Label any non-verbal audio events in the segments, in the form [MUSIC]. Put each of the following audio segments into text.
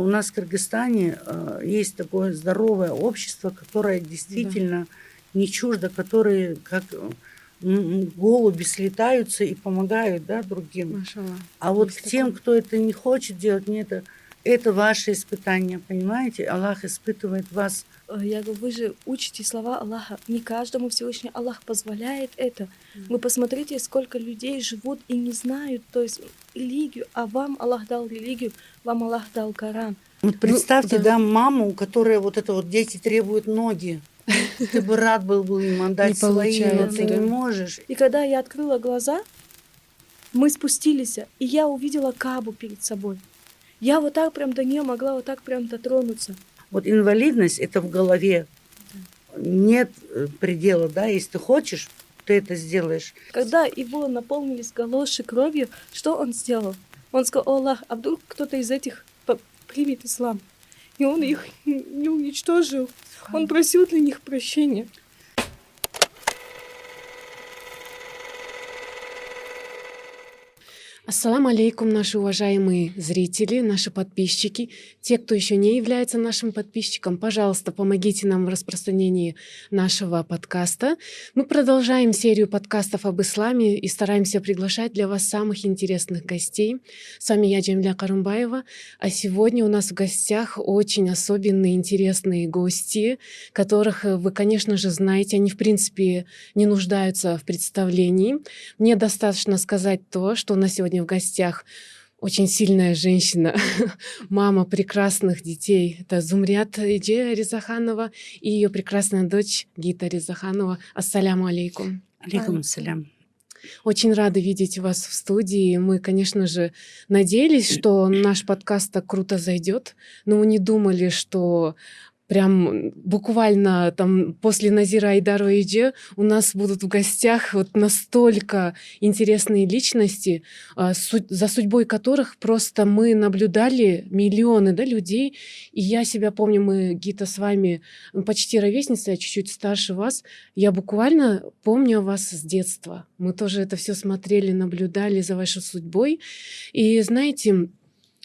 у нас в Кыргызстане э, есть такое здоровое общество, которое действительно да. не чуждо, которые как голуби слетаются и помогают да, другим. Машалла. А вот есть к тем, такое. кто это не хочет делать, мне это это ваше испытание, понимаете? Аллах испытывает вас. Э, я говорю, вы же учите слова Аллаха. Не каждому Всевышний Аллах позволяет это. Вы посмотрите, сколько людей живут и не знают, то есть религию, а вам Аллах дал религию, вам Аллах дал Коран. Вот представьте, ну, да. да, маму, которая вот это вот дети требуют ноги. [LAUGHS] Ты бы рад был бы им отдать свои, но ты не можешь. И когда я открыла глаза, мы спустились, и я увидела Кабу перед собой. Я вот так прям до нее могла вот так прям дотронуться. Вот инвалидность это в голове. Нет э, предела, да, если ты хочешь, ты это сделаешь. Когда его наполнились галоши кровью, что он сделал? Он сказал, Аллах, а вдруг кто-то из этих примет ислам? И он их не уничтожил. Он просил для них прощения. Ассаламу алейкум, наши уважаемые зрители, наши подписчики. Те, кто еще не является нашим подписчиком, пожалуйста, помогите нам в распространении нашего подкаста. Мы продолжаем серию подкастов об исламе и стараемся приглашать для вас самых интересных гостей. С вами я, Джамиля Карумбаева. А сегодня у нас в гостях очень особенные, интересные гости, которых вы, конечно же, знаете. Они, в принципе, не нуждаются в представлении. Мне достаточно сказать то, что на сегодня сегодня в гостях очень сильная женщина, [LAUGHS] мама прекрасных детей. Это Зумрят Иджи Ризаханова и ее прекрасная дочь Гита Ризаханова. Ассаляму алейкум. Алейкум ассалям. Очень рада видеть вас в студии. Мы, конечно же, надеялись, что наш подкаст так круто зайдет, но мы не думали, что прям буквально там после Назира Айдарова Иджи у нас будут в гостях вот настолько интересные личности, а, за судьбой которых просто мы наблюдали миллионы да, людей. И я себя помню, мы, Гита, с вами ну, почти ровесница, я чуть-чуть старше вас. Я буквально помню вас с детства. Мы тоже это все смотрели, наблюдали за вашей судьбой. И знаете,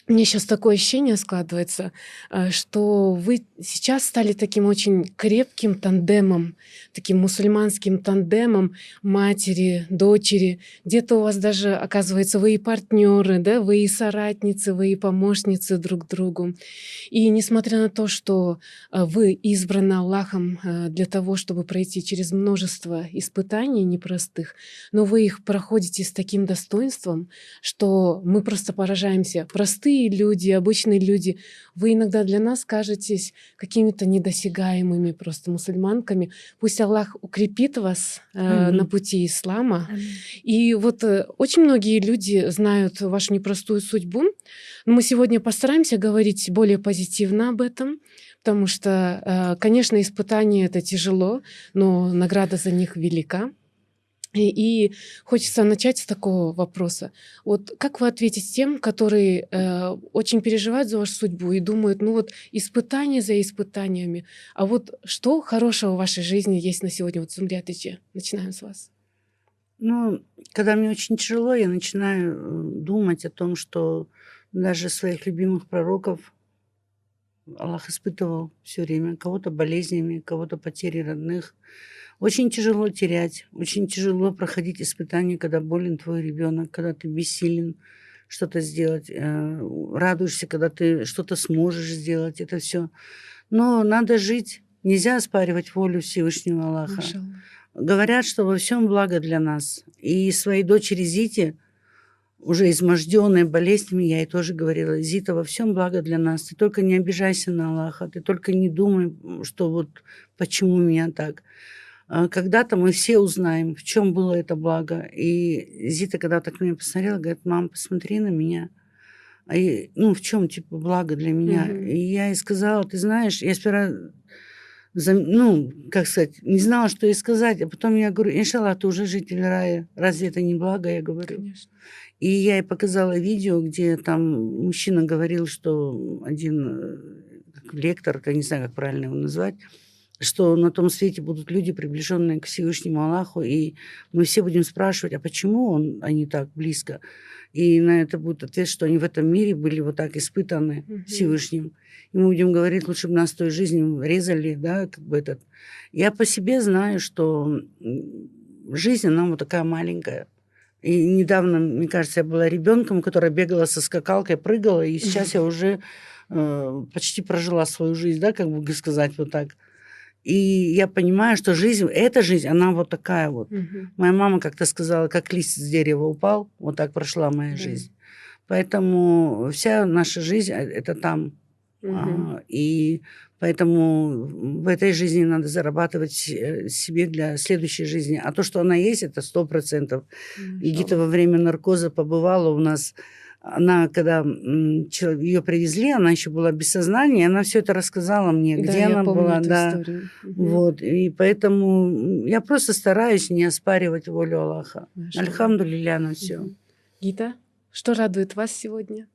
мне сейчас такое ощущение складывается, э, что вы сейчас стали таким очень крепким тандемом, таким мусульманским тандемом матери, дочери. Где-то у вас даже, оказывается, вы и партнеры, да, вы и соратницы, вы и помощницы друг другу. И несмотря на то, что э, вы избраны Аллахом э, для того, чтобы пройти через множество испытаний непростых, но вы их проходите с таким достоинством, что мы просто поражаемся. Простые простые люди, обычные люди, вы иногда для нас кажетесь какими-то недосягаемыми просто мусульманками. Пусть Аллах укрепит вас э, на пути ислама. И вот э, очень многие люди знают вашу непростую судьбу. Но мы сегодня постараемся говорить более позитивно об этом, потому что, э, конечно, испытания это тяжело, но награда за них велика. И, хочется начать с такого вопроса. Вот как вы ответите тем, которые э, очень переживают за вашу судьбу и думают, ну вот испытания за испытаниями, а вот что хорошего в вашей жизни есть на сегодня? Вот Зумрия начинаем с вас. Ну, когда мне очень тяжело, я начинаю э, думать о том, что даже своих любимых пророков Аллах испытывал все время. Кого-то болезнями, кого-то потерей родных, очень тяжело терять, очень тяжело проходить испытания, когда болен твой ребенок, когда ты бессилен что-то сделать, э, радуешься, когда ты что-то сможешь сделать, это все. Но надо жить, нельзя оспаривать волю Всевышнего Аллаха. Машалла. Говорят, что во всем благо для нас. И своей дочери Зите, уже изможденной болезнями, я ей тоже говорила, Зита, во всем благо для нас. Ты только не обижайся на Аллаха, ты только не думай, что вот почему меня так. А когда-то мы все узнаем, в чем было это благо. И Зита, когда так на меня посмотрела, говорит, мам, посмотри на меня. А я, ну, в чем, типа, благо для меня? Mm-hmm. И я ей сказала, ты знаешь, я сперва, ну, как сказать, не знала, что ей сказать. А потом я говорю, иншаллах, ты уже житель рая. Разве это не благо? Я говорю. Конечно. И я ей показала видео, где там мужчина говорил, что один э, лектор, я не знаю, как правильно его назвать, что на том свете будут люди, приближенные к Всевышнему Аллаху, и мы все будем спрашивать, а почему он, они так близко? И на это будет ответ, что они в этом мире были вот так испытаны Мгм. Всевышним. И мы будем говорить, лучше бы нас той жизнью резали, да, как бы этот. Я по себе знаю, что жизнь, она вот такая маленькая. И недавно, мне кажется, я была ребенком, которая бегала со скакалкой, прыгала, и сейчас я уже э, почти прожила свою жизнь, да, как бы сказать вот так. И я понимаю, что жизнь, эта жизнь, она вот такая вот. Мгм. Моя мама как-то сказала, как лист с дерева упал, вот так прошла моя жизнь. Поэтому вся наша жизнь э, это там. Мгм. А, И поэтому в этой жизни надо зарабатывать э, себе для следующей жизни. А то, что она есть, это сто процентов. И где-то во время наркоза побывала у нас. Она, когда ее привезли, она еще была без сознания, она все это рассказала мне, Да, где я она помню была, эту да. историю. Вот. И поэтому я просто стараюсь не оспаривать волю Аллаха. Альхамдулилля на все. Мгм. Гита, что радует вас сегодня?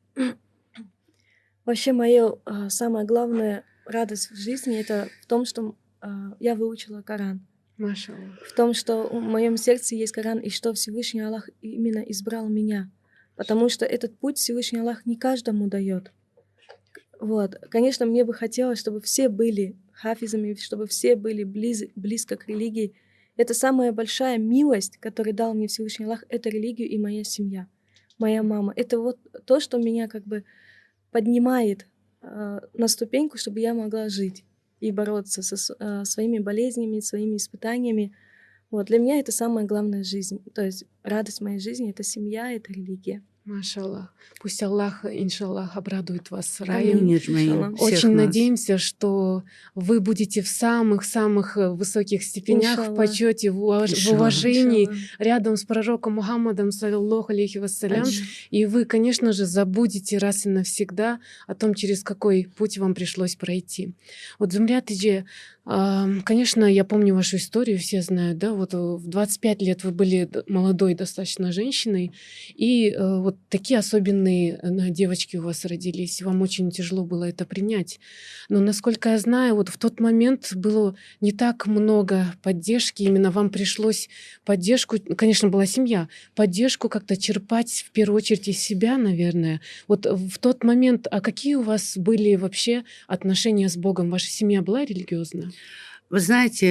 Вообще, моя самая главная радость в жизни это в том, что а, я выучила Коран. Машаллах. В том, что в моем сердце есть Коран, и что Всевышний Аллах именно избрал меня. Потому что этот путь Всевышний Аллах не каждому дает. Вот. Конечно, мне бы хотелось, чтобы все были хафизами, чтобы все были близ, близко к религии. Это самая большая милость, которую дал мне Всевышний Аллах, это религию и моя семья, моя мама. Это вот то, что меня как бы поднимает э, на ступеньку, чтобы я могла жить и бороться со э, своими болезнями, своими испытаниями. Вот для меня это самая главная жизнь. То есть радость моей жизни это семья, это религия. Машаллах. Пусть Аллах, иншаллах, обрадует вас раем. Очень нас. надеемся, что вы будете в самых-самых э, высоких степенях, в Иншаллах. почете, в, уваж- в уважении, Иншаллах. рядом с пророком Мухаммадом, саллиллаху алейхи вассалям. И вы, конечно же, забудете раз и навсегда о том, через какой путь вам пришлось пройти. Вот Зумрятыджи, конечно, я помню вашу историю, все знают, да, вот э, в 25 лет вы были молодой достаточно женщиной, и э, вот такие особенные э, девочки у вас родились, вам очень тяжело было это принять. Но, насколько я знаю, вот в тот момент было не так много поддержки, именно вам пришлось поддержку, конечно, была семья, поддержку как-то черпать в первую очередь из себя, наверное. Вот в тот момент, а какие у вас были вообще отношения с Богом? Ваша семья была религиозна? Вы знаете,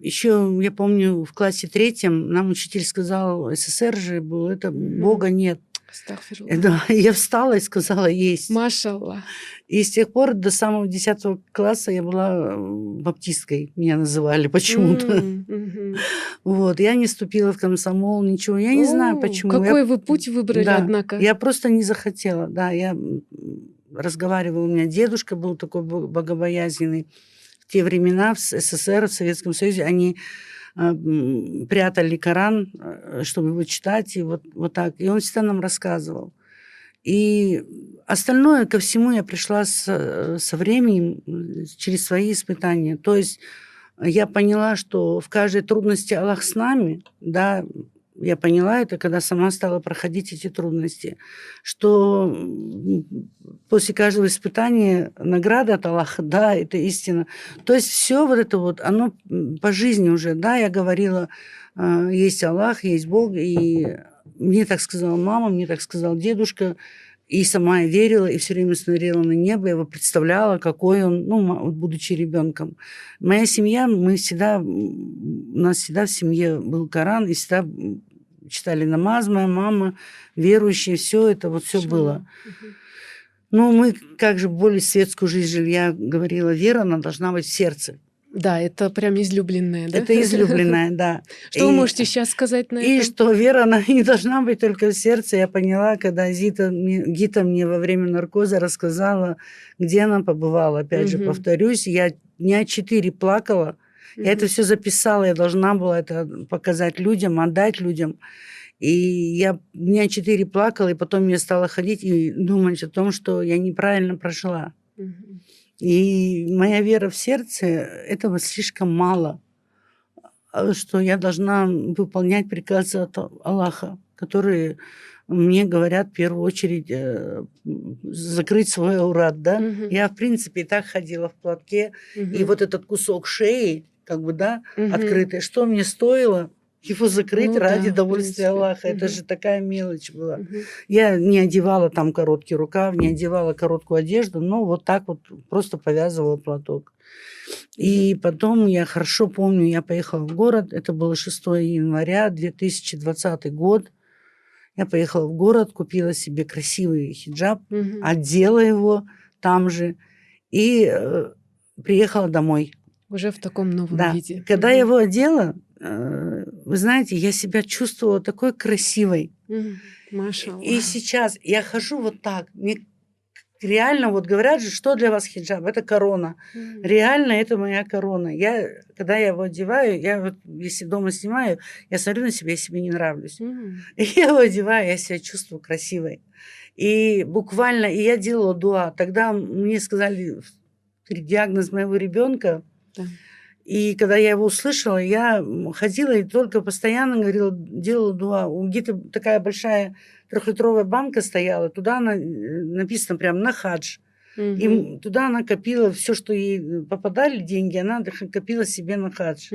еще я помню в классе третьем нам учитель сказал, СССР же был, это Мгм. Бога нет. Э, Да, [LAUGHS] я встала и сказала, есть. Машаллах. И с тех пор до самого 10 класса я была э, баптисткой, меня называли [LAUGHS] почему-то. М, мгм. Вот, я не ступила в комсомол, ничего. Я не знаю, О, почему. Я- Какой вы путь выбрали, Да, однако. Я просто не захотела, да. Я разговаривала, у меня дедушка был такой бо- богобоязненный. Те времена в СССР, в Советском Союзе, они м, прятали Коран, э, чтобы его читать, и вот, вот так. И он всегда нам рассказывал. И остальное ко всему я пришла с, э, со временем, через свои испытания. То есть я поняла, что в каждой трудности Аллах с нами, да, я поняла это, когда сама стала проходить эти трудности, что после каждого испытания награда от Аллаха, да, это истина. То есть все вот это вот, оно по жизни уже, да, я говорила, а, есть Аллах, есть Бог, и мне так сказала мама, мне так сказал дедушка, и сама я верила, и все время смотрела на небо, я его представляла, какой он, ну, будучи ребенком. Моя семья, мы всегда, у нас всегда в семье был Коран, и всегда читали намаз, моя мама, верующие, все это, вот все было. Но мы, как же более светскую жизнь жили, я говорила, вера, она должна быть в сердце. Да, это прям излюбленное, да? Это излюбленное, да. [LAUGHS] Что вы И- можете сейчас сказать на И это? что вера, она [LAUGHS] не должна быть только в сердце. Я поняла, когда Зита, Гита мне во время наркоза рассказала, где она побывала. Опять же, повторюсь, я дня четыре плакала. Я это все записала, я должна была это показать людям, отдать людям. И я дня четыре плакала, и потом я стала ходить и думать о том, что я неправильно прошла. Мгм. И моя вера в сердце, этого слишком мало, а, что я должна выполнять приказы от Аллаха. которые мне говорят в первую очередь э, закрыть свой аурат, да. Мгм. Я, в принципе, и так ходила в платке, и Мгм. вот этот кусок шеи, как бы, да, Мгм. открытый, что мне стоило его закрыть Ну ради да, довольствия. Аллаха. Это Мгм. же такая мелочь была. Мгм. Я не одевала там короткий рукав, не одевала короткую одежду, но вот так вот просто повязывала платок. И потом я хорошо помню, я поехала в город, это было 6 января 2020 год. Я поехала в город, купила себе красивый хиджаб, Мгм. одела его там же и э, приехала домой. Уже в таком новом Да. виде. Когда я его одела, э, вы знаете, я себя чувствовала такой красивой. Маша И сейчас я хожу вот так. Мне реально вот говорят же, что для вас хиджаб? Это корона. Реально это моя корона. Я, когда я его одеваю, я вот, если дома снимаю, я смотрю на себя, я себе не нравлюсь. И [LAUGHS] я его одеваю, я себя чувствую красивой. И буквально, и я делала дуа. Тогда мне сказали диагноз моего ребенка. Да. И когда я его услышала, я ходила и только постоянно говорила, делала дуа. У Гиты такая большая трехлитровая банка стояла, туда она, э, написано прям на хадж. И м- туда она копила все, что ей попадали деньги, она копила себе на хадж.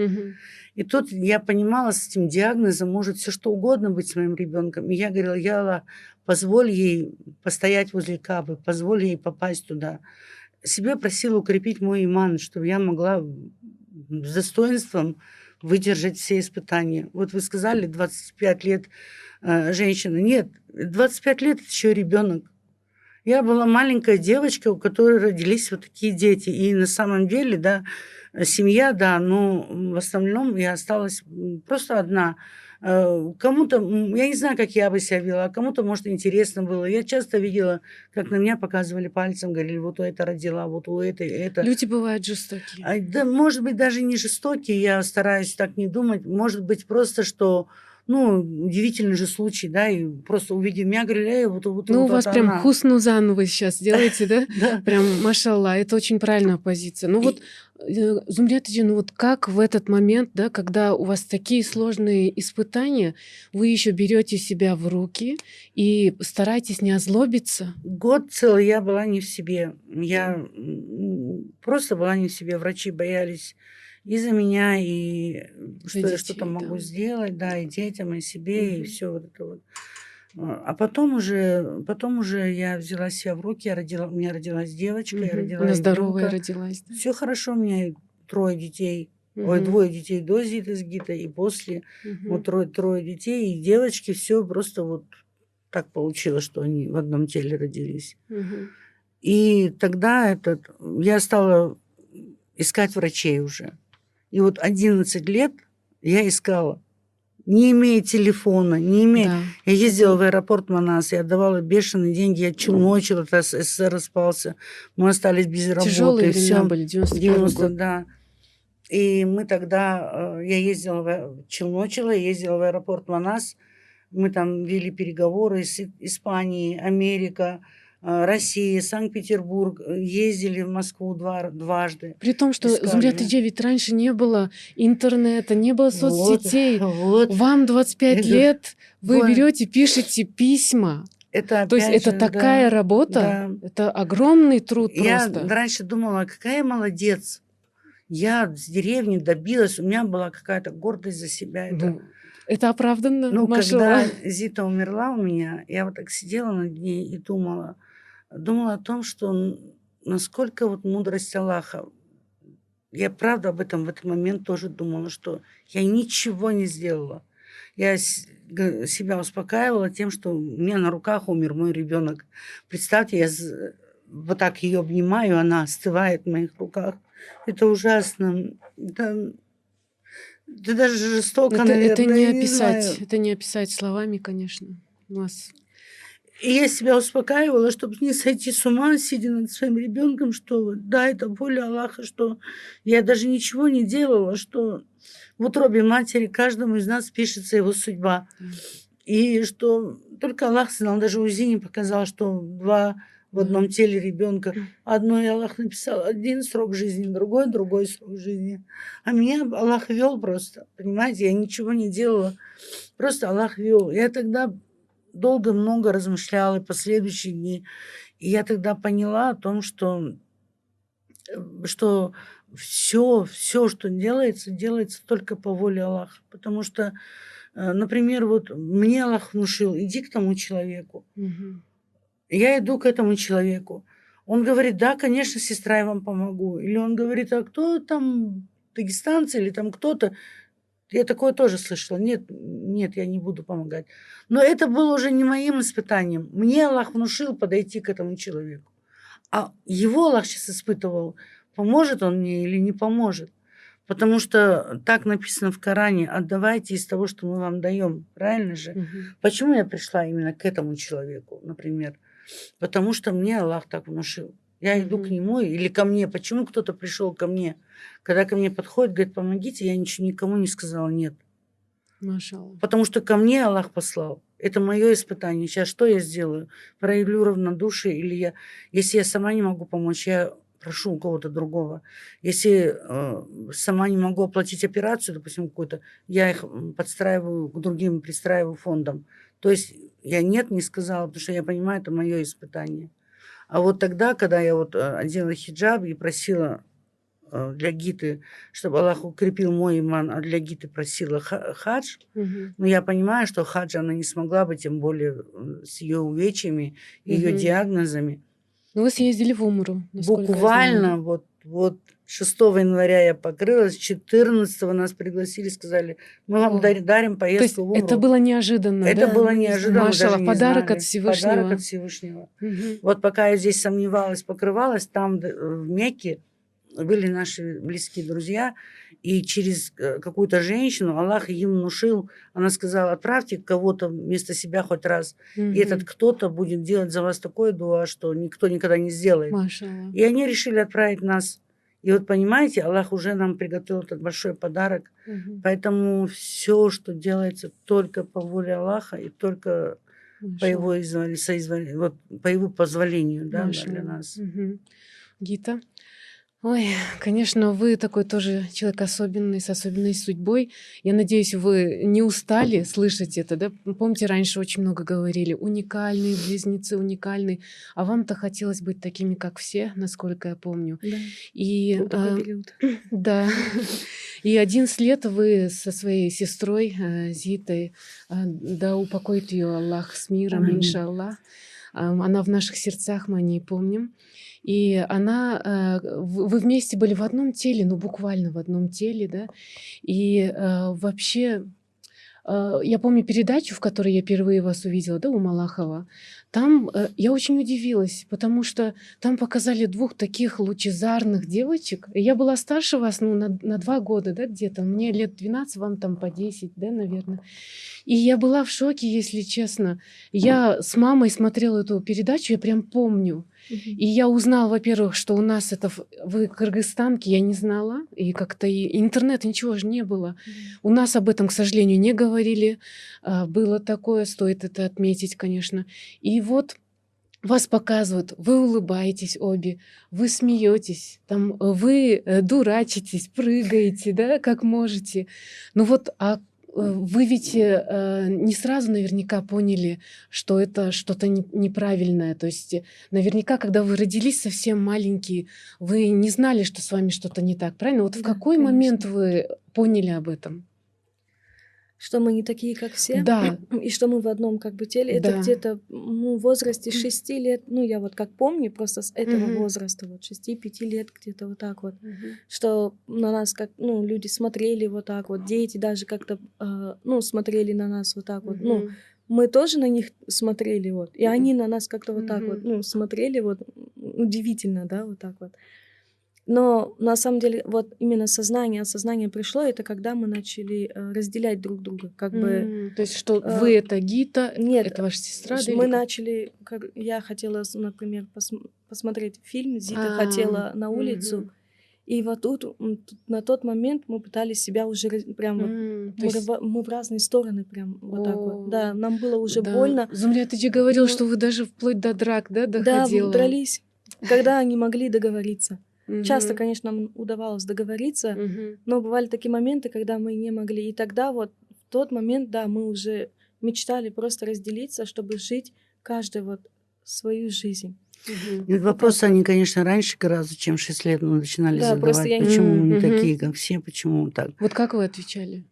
И тут я понимала, с этим диагнозом может все что угодно быть с моим ребенком. И я говорила, я Аллах, позволь ей постоять возле Кабы, позволь ей попасть туда. Себе просила укрепить мой иман, чтобы я могла с достоинством выдержать все испытания. Вот вы сказали, 25 лет э, женщина. Нет, 25 лет еще ребенок. Я была маленькая девочка, у которой родились вот такие дети. И на самом деле, да, семья, да, но в основном я осталась просто одна. Э, Кому-то, я не знаю, как я бы себя вела, а кому-то, может, интересно было. Я часто видела, как на меня показывали пальцем, говорили, вот у это родила, вот у этой это. Люди бывают жестокие. А, Да, может быть, даже не жестокие, я стараюсь так не думать. Может быть, просто, что, ну, удивительный же случай, да, и просто увидев меня, говорили, эй, вот, вот, Ну, вот у вас это прям она». хуснузан вы сейчас делаете, да? [LAUGHS] Да. Прям, машалла, это очень правильная позиция. Ну вот, э, Зумрят ну вот как в этот момент, да, когда у вас такие сложные испытания, вы еще берете себя в руки и стараетесь не озлобиться? Год целый я была не в себе. Я просто была не в себе. Врачи боялись и за меня, и За что я детей, что-то могу да. сделать, да, и детям, и себе, и Мгм. все вот это вот. А а потом уже, потом уже я взяла себя в руки, я родила, у меня родилась девочка, я Мгм. родила Она здоровая родилась. да? Все хорошо, у меня трое детей. Ой, Мгм. двое детей до Гитой и после. Мгм. Вот трое, трое детей, и девочки, все просто вот так получилось, что они в одном теле родились. Мгм. И тогда этот, я стала искать врачей уже. И вот 11 лет я искала, не имея телефона, не имея... Да. Я ездила в аэропорт Манас, я отдавала бешеные деньги, я челночила, тогда СССР распался, мы остались без работы. Тяжелые времена были, 91 90, год. да. И мы тогда, э, я ездила, в, а- челночила, ездила в аэропорт Манас, мы там вели переговоры с Испанией, Америка, э, Россия, Санкт-Петербург, э, ездили в Москву два, дважды. При том, что Искали, Зумрят. Иджи, ведь раньше не было интернета, не было соцсетей. Вот, вот. Вам 25 Это- лет, вы вот. берете, пишете письма. Это То есть опять это же, такая да, работа, да. это огромный труд Я просто. раньше думала, какая молодец. Я с деревни добилась, у меня была какая-то гордость за себя. Это, Ну, это оправданно, Ну, когда Зита умерла у меня, я вот так сидела над ней и думала, думала о том, что насколько вот мудрость Аллаха. Я правда об этом в этот момент тоже думала, что я ничего не сделала. Я себя успокаивала тем, что у меня на руках умер мой ребенок. Представьте, я вот так ее обнимаю, она остывает в моих руках. Это ужасно. Это, это даже жестоко, Это, наверное. это не описать, знаю. это не описать словами, конечно. У нас И я себя успокаивала, чтобы не сойти с ума, сидя над своим ребенком, что да, это воля Аллаха, что я даже ничего не делала, что в утробе матери каждому из нас пишется его судьба. И что только Аллах знал, даже УЗИ не показал, что два в одном теле ребенка. Одной Аллах написал один срок жизни, другой другой срок жизни. А меня Аллах вел просто, понимаете, я ничего не делала, просто Аллах вел. Я тогда долго много размышляла, и последующие дни. И я тогда поняла о том, что, э, что все, все, что делается, делается только по воле Аллаха. Потому что, э, например, вот мне Аллах внушил, иди к тому человеку. Мгм. Я иду к этому человеку. Он говорит, да, конечно, сестра, я вам помогу. Или он говорит, а кто там, дагестанцы или там кто-то? Я такое тоже слышала. Нет, нет, я не буду помогать. Но это было уже не моим испытанием. Мне Аллах внушил подойти к этому человеку. А его Аллах сейчас испытывал, поможет он мне или не поможет. Потому что так написано в Коране, отдавайте из того, что мы вам даем. Правильно же? Мгм. Почему я пришла именно к этому человеку, например? Потому что мне Аллах так внушил. Я иду к Мгм. нему или ко мне. Почему кто-то пришел ко мне? Когда ко мне подходит, говорит, помогите, я ничего никому не сказала нет. Машаллах. Потому что ко мне Аллах послал. Это мое испытание. Сейчас что я сделаю? Проявлю равнодушие или я... Если я сама не могу помочь, я прошу у кого-то другого. Если э, сама не могу оплатить операцию, допустим, какую-то, я их подстраиваю к другим, пристраиваю фондом. То есть я нет не сказала, потому что я понимаю, это мое испытание. А вот тогда, когда я вот э, одела хиджаб и просила э, для Гиты, чтобы Аллах укрепил мой иман, а для Гиты просила ха- хадж, Мгм. но я понимаю, что хаджа она не смогла бы, тем более э, с ее увечьями, ее Мгм. диагнозами. Ну, вы съездили в Умру. Буквально вот, вот 6 января я покрылась, 14 нас пригласили, сказали, мы вам О. дари- дарим То есть поездку в Умру. это было неожиданно, Это да? было неожиданно, даже не подарок знали. от Всевышнего. Подарок от Всевышнего. Мгм. Вот пока я здесь сомневалась, покрывалась, там д- в Мекке были наши близкие друзья, и через э, какую-то женщину Аллах им внушил, она сказала, отправьте кого-то вместо себя хоть раз, и этот кто-то будет делать за вас такое дуа, что никто никогда не сделает. Машаллах. И они решили отправить нас. И вот понимаете, Аллах уже нам приготовил этот большой подарок. Мгм. Поэтому все, что делается только по воле Аллаха и только по Машаллах. его, изволи- соизволи- вот, по его позволению да, для Машаллах. нас. Мгм. Гита. Ой, конечно, вы такой тоже человек особенный, с особенной судьбой. Я надеюсь, вы не устали слышать это, да? Помните, раньше очень много говорили, уникальные близнецы, уникальные. А вам-то хотелось быть такими, как все, насколько я помню. Да, И был такой а, период. [LAUGHS] да. И 11 лет вы со своей сестрой э, Зитой, э, да упокоит ее Аллах с миром, иншаллах. Она в наших сердцах, мы о ней помним. И она, э, вы вместе были в одном теле, ну буквально в одном теле, да. И э, вообще, я помню передачу, в которой я впервые вас увидела, да, у Малахова. Там э, я очень удивилась, потому что там показали двух таких лучезарных девочек. Я была старше вас, ну, на, на два года, да, где-то. Мне лет 12, вам там по 10, да, наверное. И я была в шоке, если честно. Я с мамой смотрела эту передачу, я прям помню. И я узнала, во-первых, что у нас это в, в Кыргызстанке, я не знала. И как-то и интернета ничего же не было. У нас об этом, к сожалению, не говорили. А, Было такое, стоит это отметить, конечно. И вот вас показывают, вы улыбаетесь обе, вы смеетесь, там э, вы э, дурачитесь, прыгаете, да, как можете. Ну вот, а вы ведь э, э, не сразу наверняка поняли, что это что-то не- неправильное. То есть э, наверняка, когда вы родились совсем маленькие, вы не знали, что с вами что-то не так, правильно? Вот в Да, какой конечно. момент вы поняли об этом? Что мы не такие, как все. Да. [CLEARS THROAT] И что мы в одном как бы теле. Это Да. где-то ну, в возрасте 6 лет. Ну, я вот как помню, просто с этого Мгм. возраста, вот 6-5 лет где-то вот так вот. Что на нас как, ну, люди смотрели вот так вот. Дети даже как-то, а, ну, смотрели на нас вот так вот. Ну, мы тоже на них смотрели вот. И они на нас как-то вот так вот, ну, смотрели вот. Удивительно, да, вот так вот. Но на самом деле вот именно сознание, осознание пришло, это когда мы начали э, разделять друг друга, как бы. М, То есть, что э, вы это Гита, нет, это ваша сестра? Да, Мы или начали, как я хотела, например, пос- посмотреть фильм, Зита А, хотела на улицу, мгм. И вот тут, на тот момент мы пытались себя уже прям вот М, то мы, есть- мы в разные стороны прям вот так вот. Да, нам было уже да. больно. Зумля, ты же говорил, Ну, что вы даже вплоть до драк, да, Да, доходила? дрались, когда они могли договориться. Часто, Мгм. конечно, нам удавалось договориться, Мгм. но бывали такие моменты, когда мы не могли. И тогда вот в тот момент, да, мы уже мечтали просто разделиться, чтобы жить каждый вот свою жизнь. Нет, вопросы они, конечно, раньше гораздо, чем 6 лет мы начинали Да, просто задавать. я не- Почему мы не Мгм. такие, как все, почему так? Вот как вы отвечали?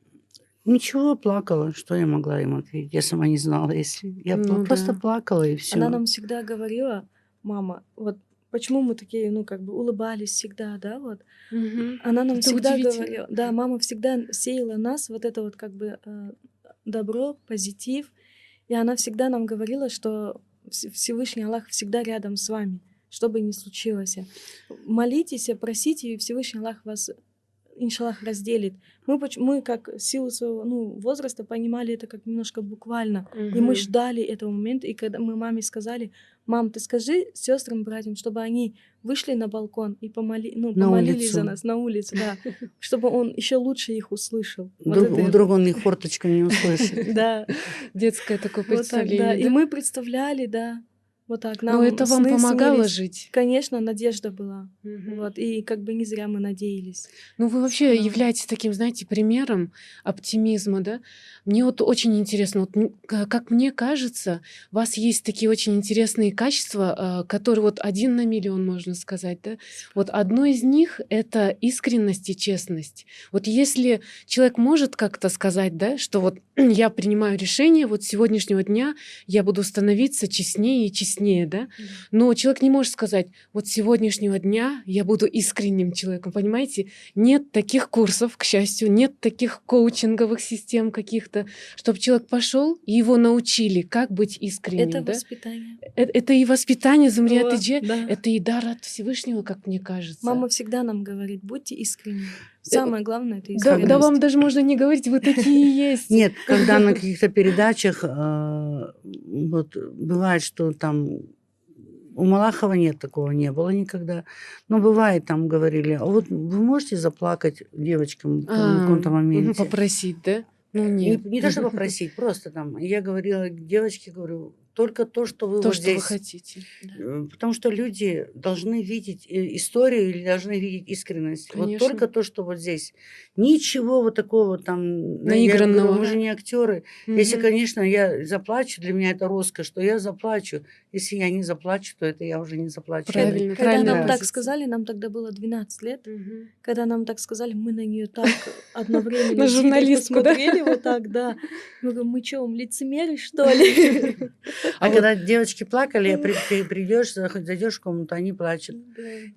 Ничего, плакала. Что я могла им ответить? Я сама не знала, если... Я Ну просто да. плакала, и все. Она нам всегда говорила, мама, вот почему мы такие, ну, как бы улыбались всегда, да, вот. Мгм. Она нам Это всегда говорила, да, мама всегда сеяла нас вот это вот как бы э, добро, позитив, и она всегда нам говорила, что Вс- Всевышний Аллах всегда рядом с вами, что бы ни случилось. Молитесь, просите, и Всевышний Аллах вас, иншаллах, разделит. Мы, мы как силу своего ну, возраста понимали это как немножко буквально. И мы ждали этого момента, и когда мы маме сказали, мам, ты скажи сестрам, братьям, чтобы они вышли на балкон и помоли, ну, На помолились за улицу. нас на улице, да, чтобы он еще лучше их услышал. Вот Вдруг, он их форточком не услышит. [LAUGHS] Да, Детское такое представление, И мы представляли, да, вот так. Но Нам это вам помогало снились. жить? Конечно, надежда была. Мгм. Вот, и как бы не зря мы надеялись. Ну, вы вообще Да. являетесь таким, знаете, примером оптимизма, да? Мне вот очень интересно, вот, как мне кажется, у вас есть такие очень интересные качества, э, которые вот один на миллион, можно сказать, да? Вот одно из них — это искренность и честность. Вот если человек может как-то сказать, да, что вот [CLEARS THROAT] я принимаю решение, вот с сегодняшнего дня я буду становиться честнее и честнее, да? Но человек не может сказать, вот с сегодняшнего дня я буду искренним человеком, понимаете? Нет таких курсов, к счастью, нет таких коучинговых систем каких-то, чтобы человек пошел и его научили, как быть искренним. Это да? воспитание. Э- это и воспитание Тыдже, да. это и дар от Всевышнего, как мне кажется. Мама всегда нам говорит, будьте искренни. Самое главное это да, искренность. да вам даже можно не говорить, вы такие есть. [LAUGHS] Нет, когда на [LAUGHS] каких-то передачах, э, вот бывает, что там у Малахова нет такого, не было никогда. Но бывает, там говорили, а вот вы можете заплакать девочкам на А, каком-то моменте? [LAUGHS] Попросить, да? Ну Не, нет. не то, что попросить, просто там. Я говорила девочке, говорю, только то, что вы То, вот что здесь вы хотите. Э, Потому что люди должны видеть э, историю или должны видеть искренность. Вот Конечно. только то, что вот здесь. Ничего вот такого там... да, я Наигранного. говорю, мы же не актеры. Если, Мгм. конечно, я заплачу, для меня это роскошь, что я заплачу. Если я не заплачу, то это я уже не заплачу. Правильно, Когда правильная нам так сказали, нам тогда было 12 лет, Мгм. когда нам так сказали, мы на нее так одновременно [LAUGHS] На журналистку, да? посмотрели вот так, да. Мы говорим, мы что, лицемеры, что ли? [LAUGHS] А, А когда девочки плакали, я при, ты придешь, зайдешь в комнату, они плачут.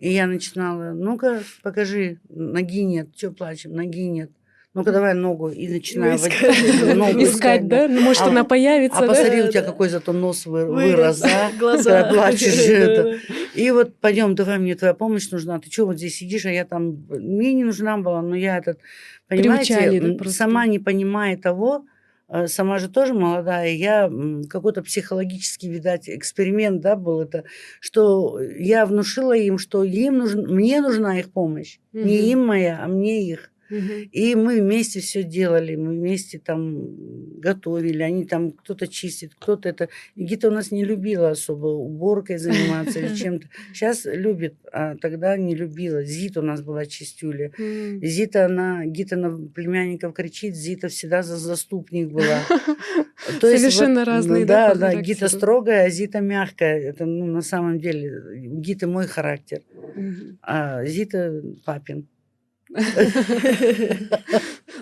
И я начинала, ну-ка, покажи, ноги нет, что плачем, ноги нет. Ну-ка, давай ногу. И начинаю искать. ногу Искать, да? Ну, Может, А- она появится, А да? посмотри, у тебя какой зато нос вы- Вырос, да? [LAUGHS] глаза. Когда плачешь, [LAUGHS] это. И вот пойдем, давай, мне твоя помощь нужна. Ты что вот здесь сидишь, а я там... Мне не нужна была, но я этот... Понимаете, сама не понимая того, э, сама же тоже молодая, я какой-то психологический, видать, эксперимент, да, был это, что я внушила им, что им нужен, мне нужна их помощь. Не Мгм. им моя, а мне их. И мы вместе все делали, мы вместе там готовили, они там кто-то чистит, кто-то это. И Гита у нас не любила особо уборкой заниматься или [LAUGHS] чем-то. Сейчас любит, а тогда не любила. Зита у нас была чистюля. М. Зита, она, Гита на племянников кричит, Зита всегда за заступник была. [LAUGHS] То есть Совершенно вот, разные, ну да, Да, да, Гита строгая, а Зита мягкая. Это, ну, на самом деле, у Гиты мой характер, Мгм. а Зита папин.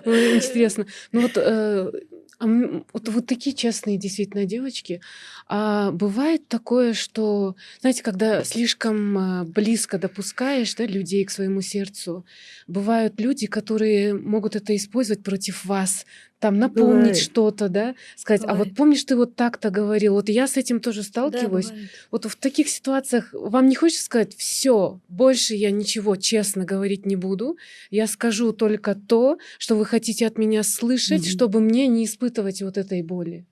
Интересно. Ну вот, э, а вот, вот такие честные действительно девочки. А бывает такое, что, знаете, когда слишком э, близко допускаешь да, людей к своему сердцу, бывают люди, которые могут это использовать против вас, там напомнить Бывает. что-то, да, сказать, а вот Бывает. помнишь, ты вот так-то говорил, вот я с этим тоже Да, сталкиваюсь. бывает. Вот в таких ситуациях вам не хочется сказать, все, больше я ничего честно говорить не буду, я скажу только то, что вы хотите от меня слышать, Мгм. чтобы мне не испытывать вот этой боли.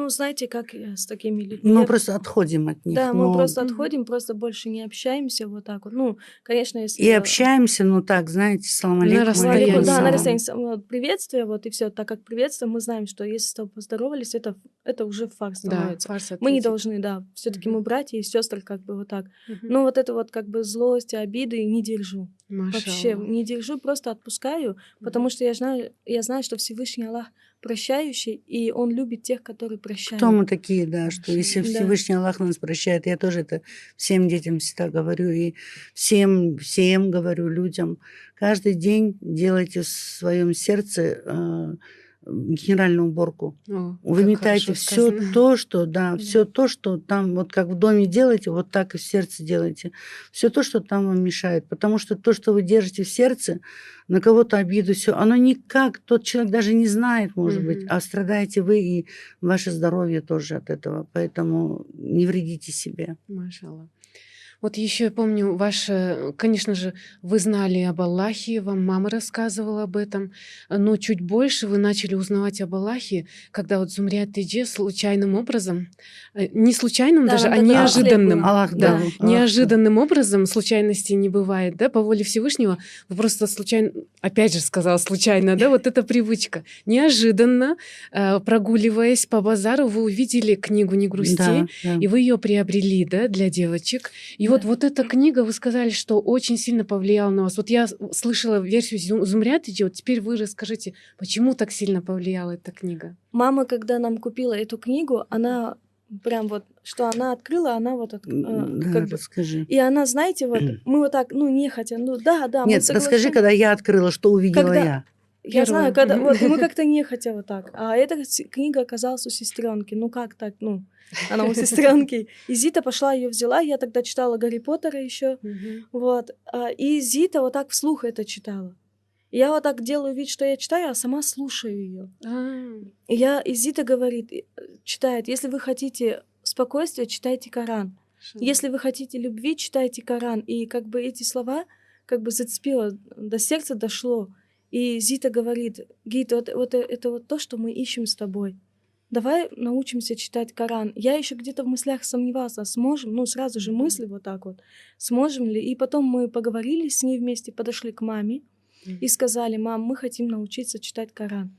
Ну, знаете, как э, с такими людьми. Мы Я- просто отходим от них. Да, мы но просто Мгм. отходим, просто больше не общаемся вот так вот. Ну, конечно, если... И общаемся, ну так, знаете, салам На алейкум, расстоянии. алейкум Да, на расстоянии вот приветствие, вот и все. Так как приветствие, мы знаем, что если с тобой поздоровались, это, это уже фарс Да, становится. фарс Мы не должны, да. Все-таки Мгм. мы братья и сестры, как бы вот так. Но вот это вот как бы злость, и обиды не держу. Вообще Машаллах. не держу, просто отпускаю, потому что я знаю, я знаю, что Всевышний Аллах прощающий, и Он любит тех, которые прощают. Кто мы такие, да, что если Да. Всевышний Аллах нас прощает, я тоже это всем детям всегда говорю, и всем, всем говорю людям, каждый день делайте в своем сердце э, генеральную уборку. О, хорошо все сказано. то, что, да, все то, что там, вот как в доме делаете, вот так и в сердце делайте. Все то, что там вам мешает. Потому что то, что вы держите в сердце, на кого-то обиду, все, оно никак, тот человек даже не знает, может быть, Мгм. а страдаете вы и ваше здоровье тоже от этого. Поэтому не вредите себе. Машаллах. Вот еще я помню, ваше, конечно же, вы знали об Аллахе, вам мама рассказывала об этом, но чуть больше вы начали узнавать об Аллахе, когда вот Зумрият Тидже случайным образом, э, не случайным Да, даже, а неожиданным. Аллах да. Аллах дал. неожиданным образом, случайностей не бывает, да, по воле Всевышнего, вы просто случайно, опять же сказала случайно, да, вот эта привычка. Неожиданно, э, прогуливаясь по базару, вы увидели книгу «Не грусти», Да, да. и вы ее приобрели, да, для девочек. И вот, вот эта книга, вы сказали, что очень сильно повлияла на вас. Вот я слышала версию Зу- Зумрятиджи, вот теперь вы расскажите, почему так сильно повлияла эта книга? Мама, когда нам купила эту книгу, она прям вот, что она открыла, она вот от- э, Да, как бы- расскажи. И она, знаете, вот [CLEARS THROAT] мы вот так, ну, нехотя, ну, да, да, Нет, расскажи, когда я открыла, что увидела Когда- я. Я знаю, когда вот мы как-то [LAUGHS] нехотя вот так. А эта книга оказалась у сестренки. Ну как так, ну, она у сестренки. И Зита пошла ее взяла. Я тогда читала Гарри Поттера еще. Вот. а, И Зита вот так вслух это читала. И Я вот так делаю вид, что я читаю, а сама слушаю ее. А, И я, и Зита говорит, читает, если вы хотите спокойствия, читайте Коран. Если вы хотите любви, читайте Коран. И как бы эти слова как бы зацепило, до сердца дошло. И Зита говорит, Гит, вот, вот э- это вот то, что мы ищем с тобой. Давай научимся читать Коран. Я еще где-то в мыслях сомневался, сможем, ну сразу же мысли вот так вот, сможем ли. И потом мы поговорили с ней вместе, подошли к маме и сказали, мам, мы хотим научиться читать Коран.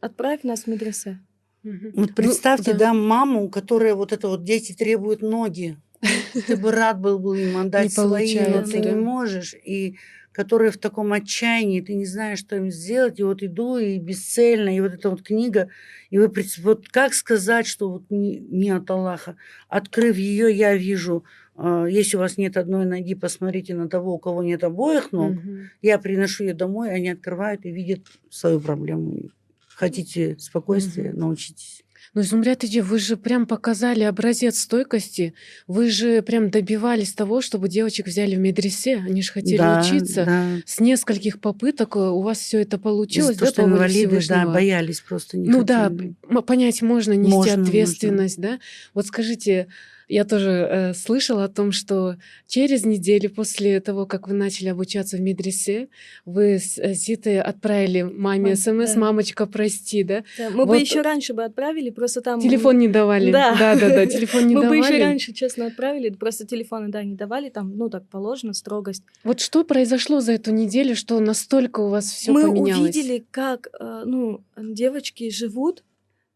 Отправь нас в медресе. Вот Ну, представьте, да. да. маму, которая вот это вот дети требуют ноги. [LAUGHS] Ты бы рад был бы им отдать свои, но ты не можешь. И которые в таком отчаянии, ты не знаешь, что им сделать. И вот иду, и бесцельно, и вот эта вот книга. И вы, вот как сказать, что вот не, не от Аллаха. Открыв ее, я вижу, а, если у вас нет одной ноги, посмотрите на того, у кого нет обоих ног. Мгм. Я приношу ее домой, они открывают и видят свою проблему. Хотите спокойствия, Мгм. научитесь. Ну, Зумрятиджи, вы же прям показали образец стойкости. Вы же прям добивались того, чтобы девочек взяли в медресе. Они же хотели Да, учиться. да. С нескольких попыток э, у вас все это получилось, да, что инвалиды, да, боялись просто не Ну да, хотели. м- понять можно, нести Можно, можно. ответственность, да. Вот скажите, я тоже э, слышала о том, что через неделю после того, как вы начали обучаться в медресе, вы с э, Зитой отправили маме Мам, смс да. «Мамочка, прости», да? Да, мы бы Вот. еще раньше бы отправили, просто там... Телефон не давали. Да. да, да, да, телефон не мы бы давали. еще раньше, честно, отправили, просто телефоны, да, не давали, там, ну, так положено, строгость. Вот что произошло за эту неделю, что настолько у вас все мы поменялось? увидели, как, э, ну, девочки живут,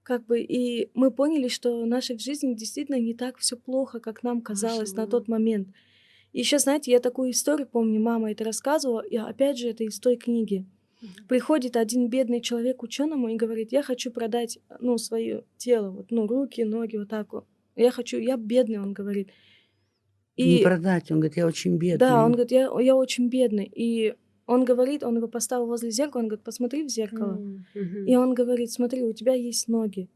как бы, и мы поняли, что в нашей жизни действительно не так все плохо, как нам казалось на Машаллах. тот момент. И еще, знаете, я такую историю помню, мама это рассказывала, и опять же, это из той книги. Приходит один бедный человек к ученому и говорит, я хочу продать, ну, свое тело, вот, ну, руки, ноги, вот так вот. Я хочу, я бедный, он говорит. Не продать. Он говорит, я очень бедный. Да, он говорит, я, я очень бедный. И он говорит, он его поставил возле зеркала, он говорит, посмотри в зеркало. Мгм. И он говорит, смотри, у тебя есть ноги.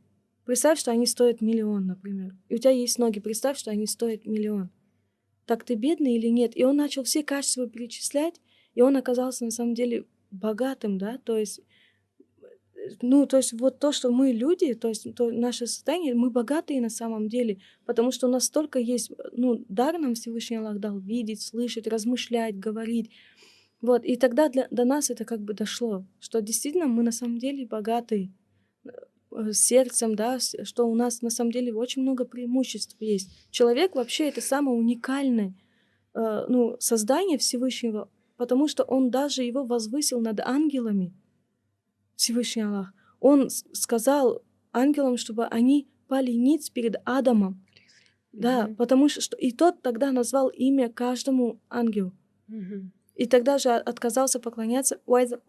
Представь, что они стоят миллион, например. И у тебя есть ноги, представь, что они стоят миллион. Так ты бедный или нет? И он начал все качества перечислять, и он оказался на самом деле богатым, да, то есть э, ну, то есть вот то, что мы люди, то есть то наше состояние, мы богатые на самом деле, потому что у нас столько есть, ну, дар нам Всевышний Аллах дал видеть, слышать, размышлять, говорить. Вот, и тогда для, до нас это как бы дошло, что действительно мы на самом деле богатые. э, сердцем, да, что у нас на самом деле очень много преимуществ есть. Человек вообще это самое уникальное э, ну, создание Всевышнего, потому что он даже его возвысил над ангелами, Всевышний Аллах. Он сказал ангелам, чтобы они пали ниц перед Адамом. Да, Мгм. потому что, и тот тогда назвал имя каждому ангелу. Мгм. И тогда же отказался поклоняться. وَإِذْ-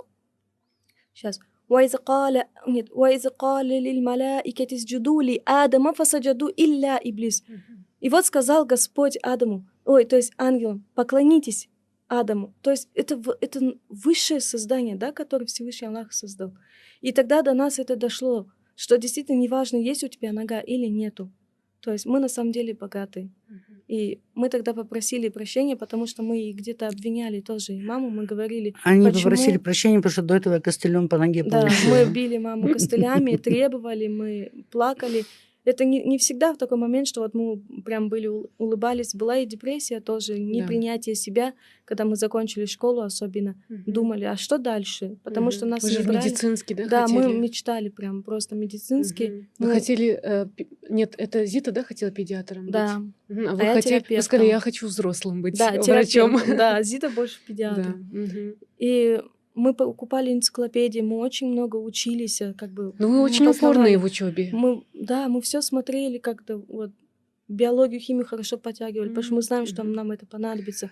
Сейчас. وَإِذْ قال нет وَإِذْ قال لِلْمَلَائِكَةِ اسْجُدُوا لِآدَمَ فَسَجَدُوا إِلَّا إِبْلِيسَ Мгм. И вот сказал Господь Адаму, ой, то есть ангелам, поклонитесь Адаму. То есть это, в- это высшее создание, да, которое Всевышний Аллах создал. И тогда до нас это дошло, что действительно неважно, есть у тебя нога или нету. То есть мы на самом деле богаты. И мы тогда попросили прощения, потому что мы где-то обвиняли тоже и маму, мы говорили, Они Почему? попросили прощения, потому что до этого я костылем по ноге да, получила. мы били маму костылями, требовали, мы плакали. Это не, не всегда в такой момент, что вот мы прям были, ул- улыбались. Была и депрессия тоже, непринятие себя, когда мы закончили школу особенно. Мгм. Думали, а что дальше? Потому что Мгм. нас Вы же не брали. медицинский, да, Да, мы хотели? мечтали прям просто медицинский. Мгм. Вы Ну, хотели... э, Нет, это Зита, да, хотела педиатром быть? Да. А А вы я хотели... Вы сказали, я хочу взрослым быть, да, врачом. Да, [LAUGHS] Зита больше педиатр. Да. мгм. И мы покупали энциклопедии, мы очень много учились, э, как бы. Ну, вы очень упорные в учебе. Мы, да, мы все смотрели как-то вот биологию, химию хорошо подтягивали, потому что мы знаем, что нам это понадобится.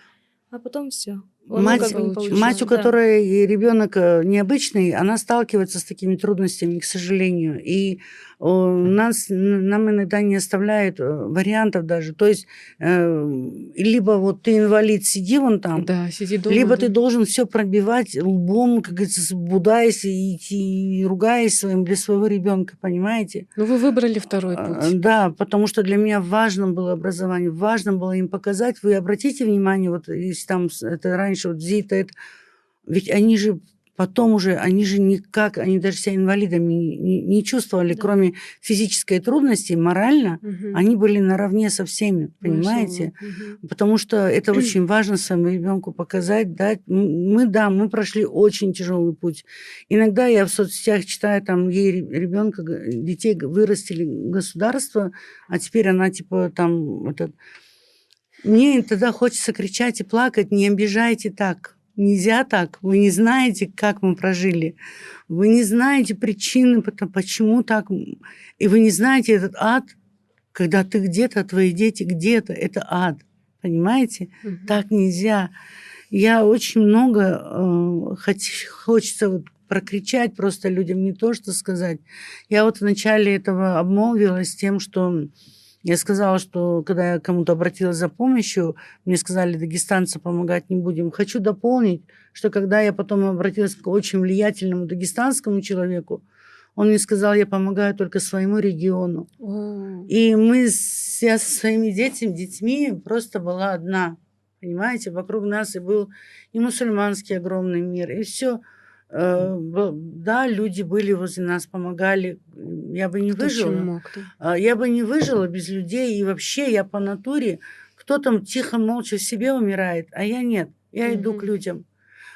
А потом все. Мать, мать, у которой ребенок необычный, она сталкивается с такими трудностями, к сожалению. И о, нас, нам иногда не оставляют э, вариантов даже. То есть, э, либо вот ты инвалид, сиди вон там, Да, сиди дома. либо да. ты должен все пробивать лбом, как говорится, будаясь и идти, и ругаясь своим для своего ребенка, понимаете? Ну, вы выбрали второй А, путь. Да, потому что для меня важно было образование, важно было им показать. Вы обратите внимание, вот если там это раньше вот Зита, это, ведь они же потом уже, они же никак, они даже себя инвалидами не, не- не чувствовали, Да. кроме физической трудности, морально, Мгм. они были наравне со всеми, понимаете? Мгм. Потому что это [CLEARS THROAT] очень важно своему ребенку показать, дать. Мы, да, мы прошли очень тяжелый путь. Иногда я в соцсетях читаю, там, ей ребенка, детей вырастили государство, а теперь она, типа, там, этот... Мне тогда хочется кричать и плакать, не обижайте так. Нельзя так. Вы не знаете, как мы прожили. Вы не знаете причины, почему так. И вы не знаете этот ад, когда ты где-то, твои дети где-то. Это ад. Понимаете? Мгм. Так нельзя. Я очень много э, хоч- хочется вот прокричать просто людям, не то что сказать. Я вот в начале этого обмолвилась тем, что я сказала, что когда я кому-то обратилась за помощью, мне сказали, дагестанцы помогать не будем. Хочу дополнить, что когда я потом обратилась к очень влиятельному дагестанскому человеку, он мне сказал, я помогаю только своему региону. О, И мы, с- я со своими детьми, детьми просто была одна. Понимаете, вокруг нас и был и мусульманский огромный мир, и все. Да, люди были возле нас, помогали. Я бы не кто выжила. мог, да. Я бы не выжила без людей. И вообще я по натуре, кто там тихо, молча в себе умирает, а я нет. Я иду к людям.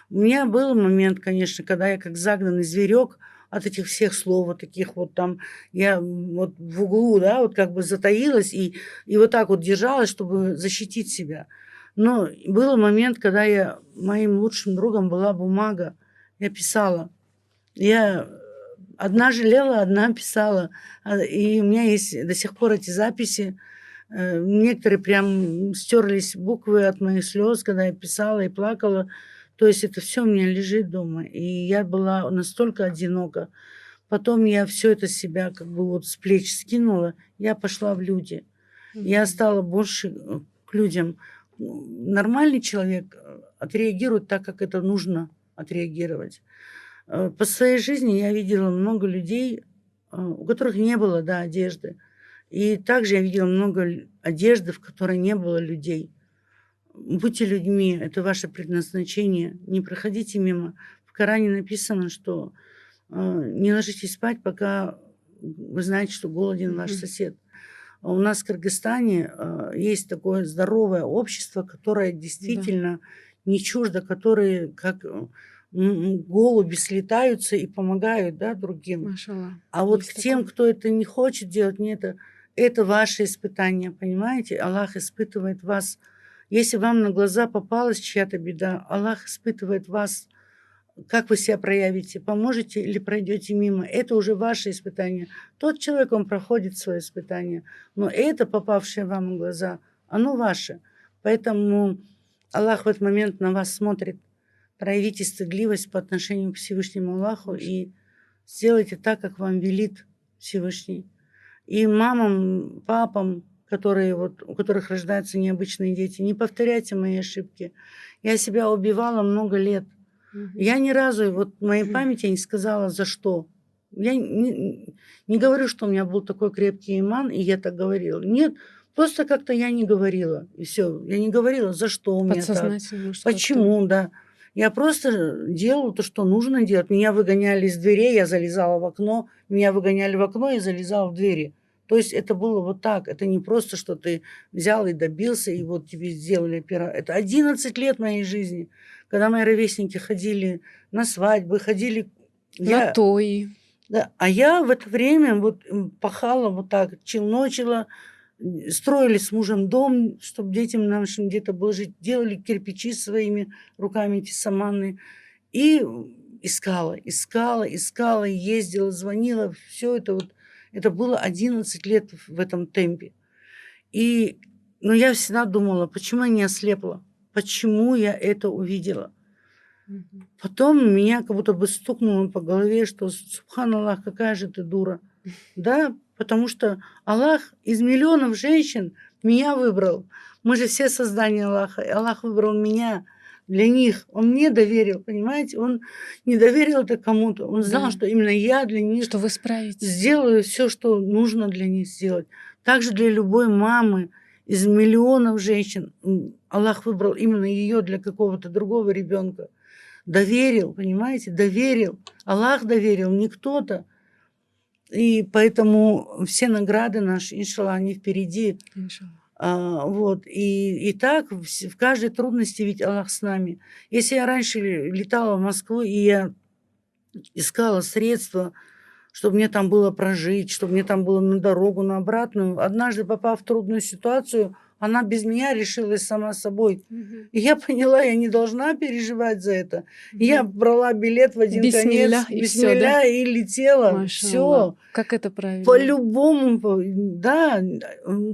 У меня был момент, конечно, когда я как загнанный зверек от этих всех слов, вот таких вот там, я вот в углу, да, вот как бы затаилась и, и вот так вот держалась, чтобы защитить себя. Но был момент, когда я, моим лучшим другом была бумага, я писала. Я одна жалела, одна писала. А, И у меня есть до сих пор эти записи. Э, Некоторые прям стерлись буквы от моих слез, когда я писала и плакала. То есть это все у меня лежит дома. И я была настолько одинока. Потом я все это себя как бы вот с плеч скинула. Я пошла в люди. Я стала больше э, к людям. Нормальный человек э, отреагирует так, как это нужно отреагировать. Э, По своей жизни я видела много людей, э, у которых не было да, одежды. И также я видела много одежды, в которой не было людей. Будьте людьми, это ваше предназначение. Не проходите мимо. В Коране написано, что э, не ложитесь спать, пока вы знаете, что голоден ваш сосед. А У нас в Кыргызстане есть такое здоровое общество, которое действительно не чуждо, которые как голуби слетаются и помогают, да, другим. Машаллах. А вот Есть к тем, такое. кто это не хочет делать, не это, это ваше испытание, понимаете? Аллах испытывает вас. Если вам на глаза попалась чья-то беда, Аллах испытывает вас, как вы себя проявите, поможете или пройдете мимо. Это уже ваше испытание. Тот человек, он проходит свое испытание, но это, попавшее вам на глаза, оно ваше. Поэтому Аллах в этот момент на вас смотрит. Проявите стыдливость по отношению к Всевышнему Аллаху и сделайте так, как вам велит Всевышний. И мамам, папам, которые вот, у которых рождаются необычные дети, не повторяйте мои ошибки. Я себя убивала много лет. Мгм. Я ни разу, вот в моей памяти не сказала, за что. Я не, не говорю, что у меня был такой крепкий иман, и я так говорила. Нет, просто как-то я не говорила. И все. Я не говорила, за что у меня так. Как-то. Почему, да. Я просто делала то, что нужно делать. Меня выгоняли из дверей, я залезала в окно. Меня выгоняли в окно, я залезала в двери. То есть это было вот так. Это не просто, что ты взял и добился, и вот тебе сделали операцию. Это 11 лет моей жизни, когда мои ровесники ходили на свадьбы, ходили... На Я- той. да, а я в это время вот пахала вот так, челночила, строили с мужем дом, чтобы детям нашим где-то было жить, делали кирпичи своими руками, эти саманные. И искала, искала, искала, ездила, звонила, все это вот, это было 11 лет в этом темпе. И, но я всегда думала, почему я не ослепла, почему я это увидела. Потом меня как будто бы стукнуло по голове, что Субханаллах, какая же ты дура. [LAUGHS] Да, потому что Аллах из миллионов женщин меня выбрал. Мы же все создания Аллаха. И Аллах выбрал меня для них. Он мне доверил, понимаете? Он не доверил это кому-то. Он знал, Да. что именно я для них Что вы справитесь. сделаю все, что нужно для них сделать. Также для любой мамы из миллионов женщин Аллах выбрал именно ее для какого-то другого ребенка. Доверил, понимаете, доверил. Аллах доверил, не кто-то. И поэтому все награды наши, иншаллах, они впереди. А, вот. И, и так в, в каждой трудности ведь Аллах с нами. Если я раньше летала в Москву, и я искала средства, чтобы мне там было прожить, чтобы мне там было на дорогу, на обратную, однажды попав в трудную ситуацию, она без меня решилась сама собой. Мгм. И я поняла, я не должна переживать за это. И Я брала билет в один Бисмилля, конец, и всё, да? бисмилля, и летела. Машаллах. Все. Как это правильно? По-любому, по- да,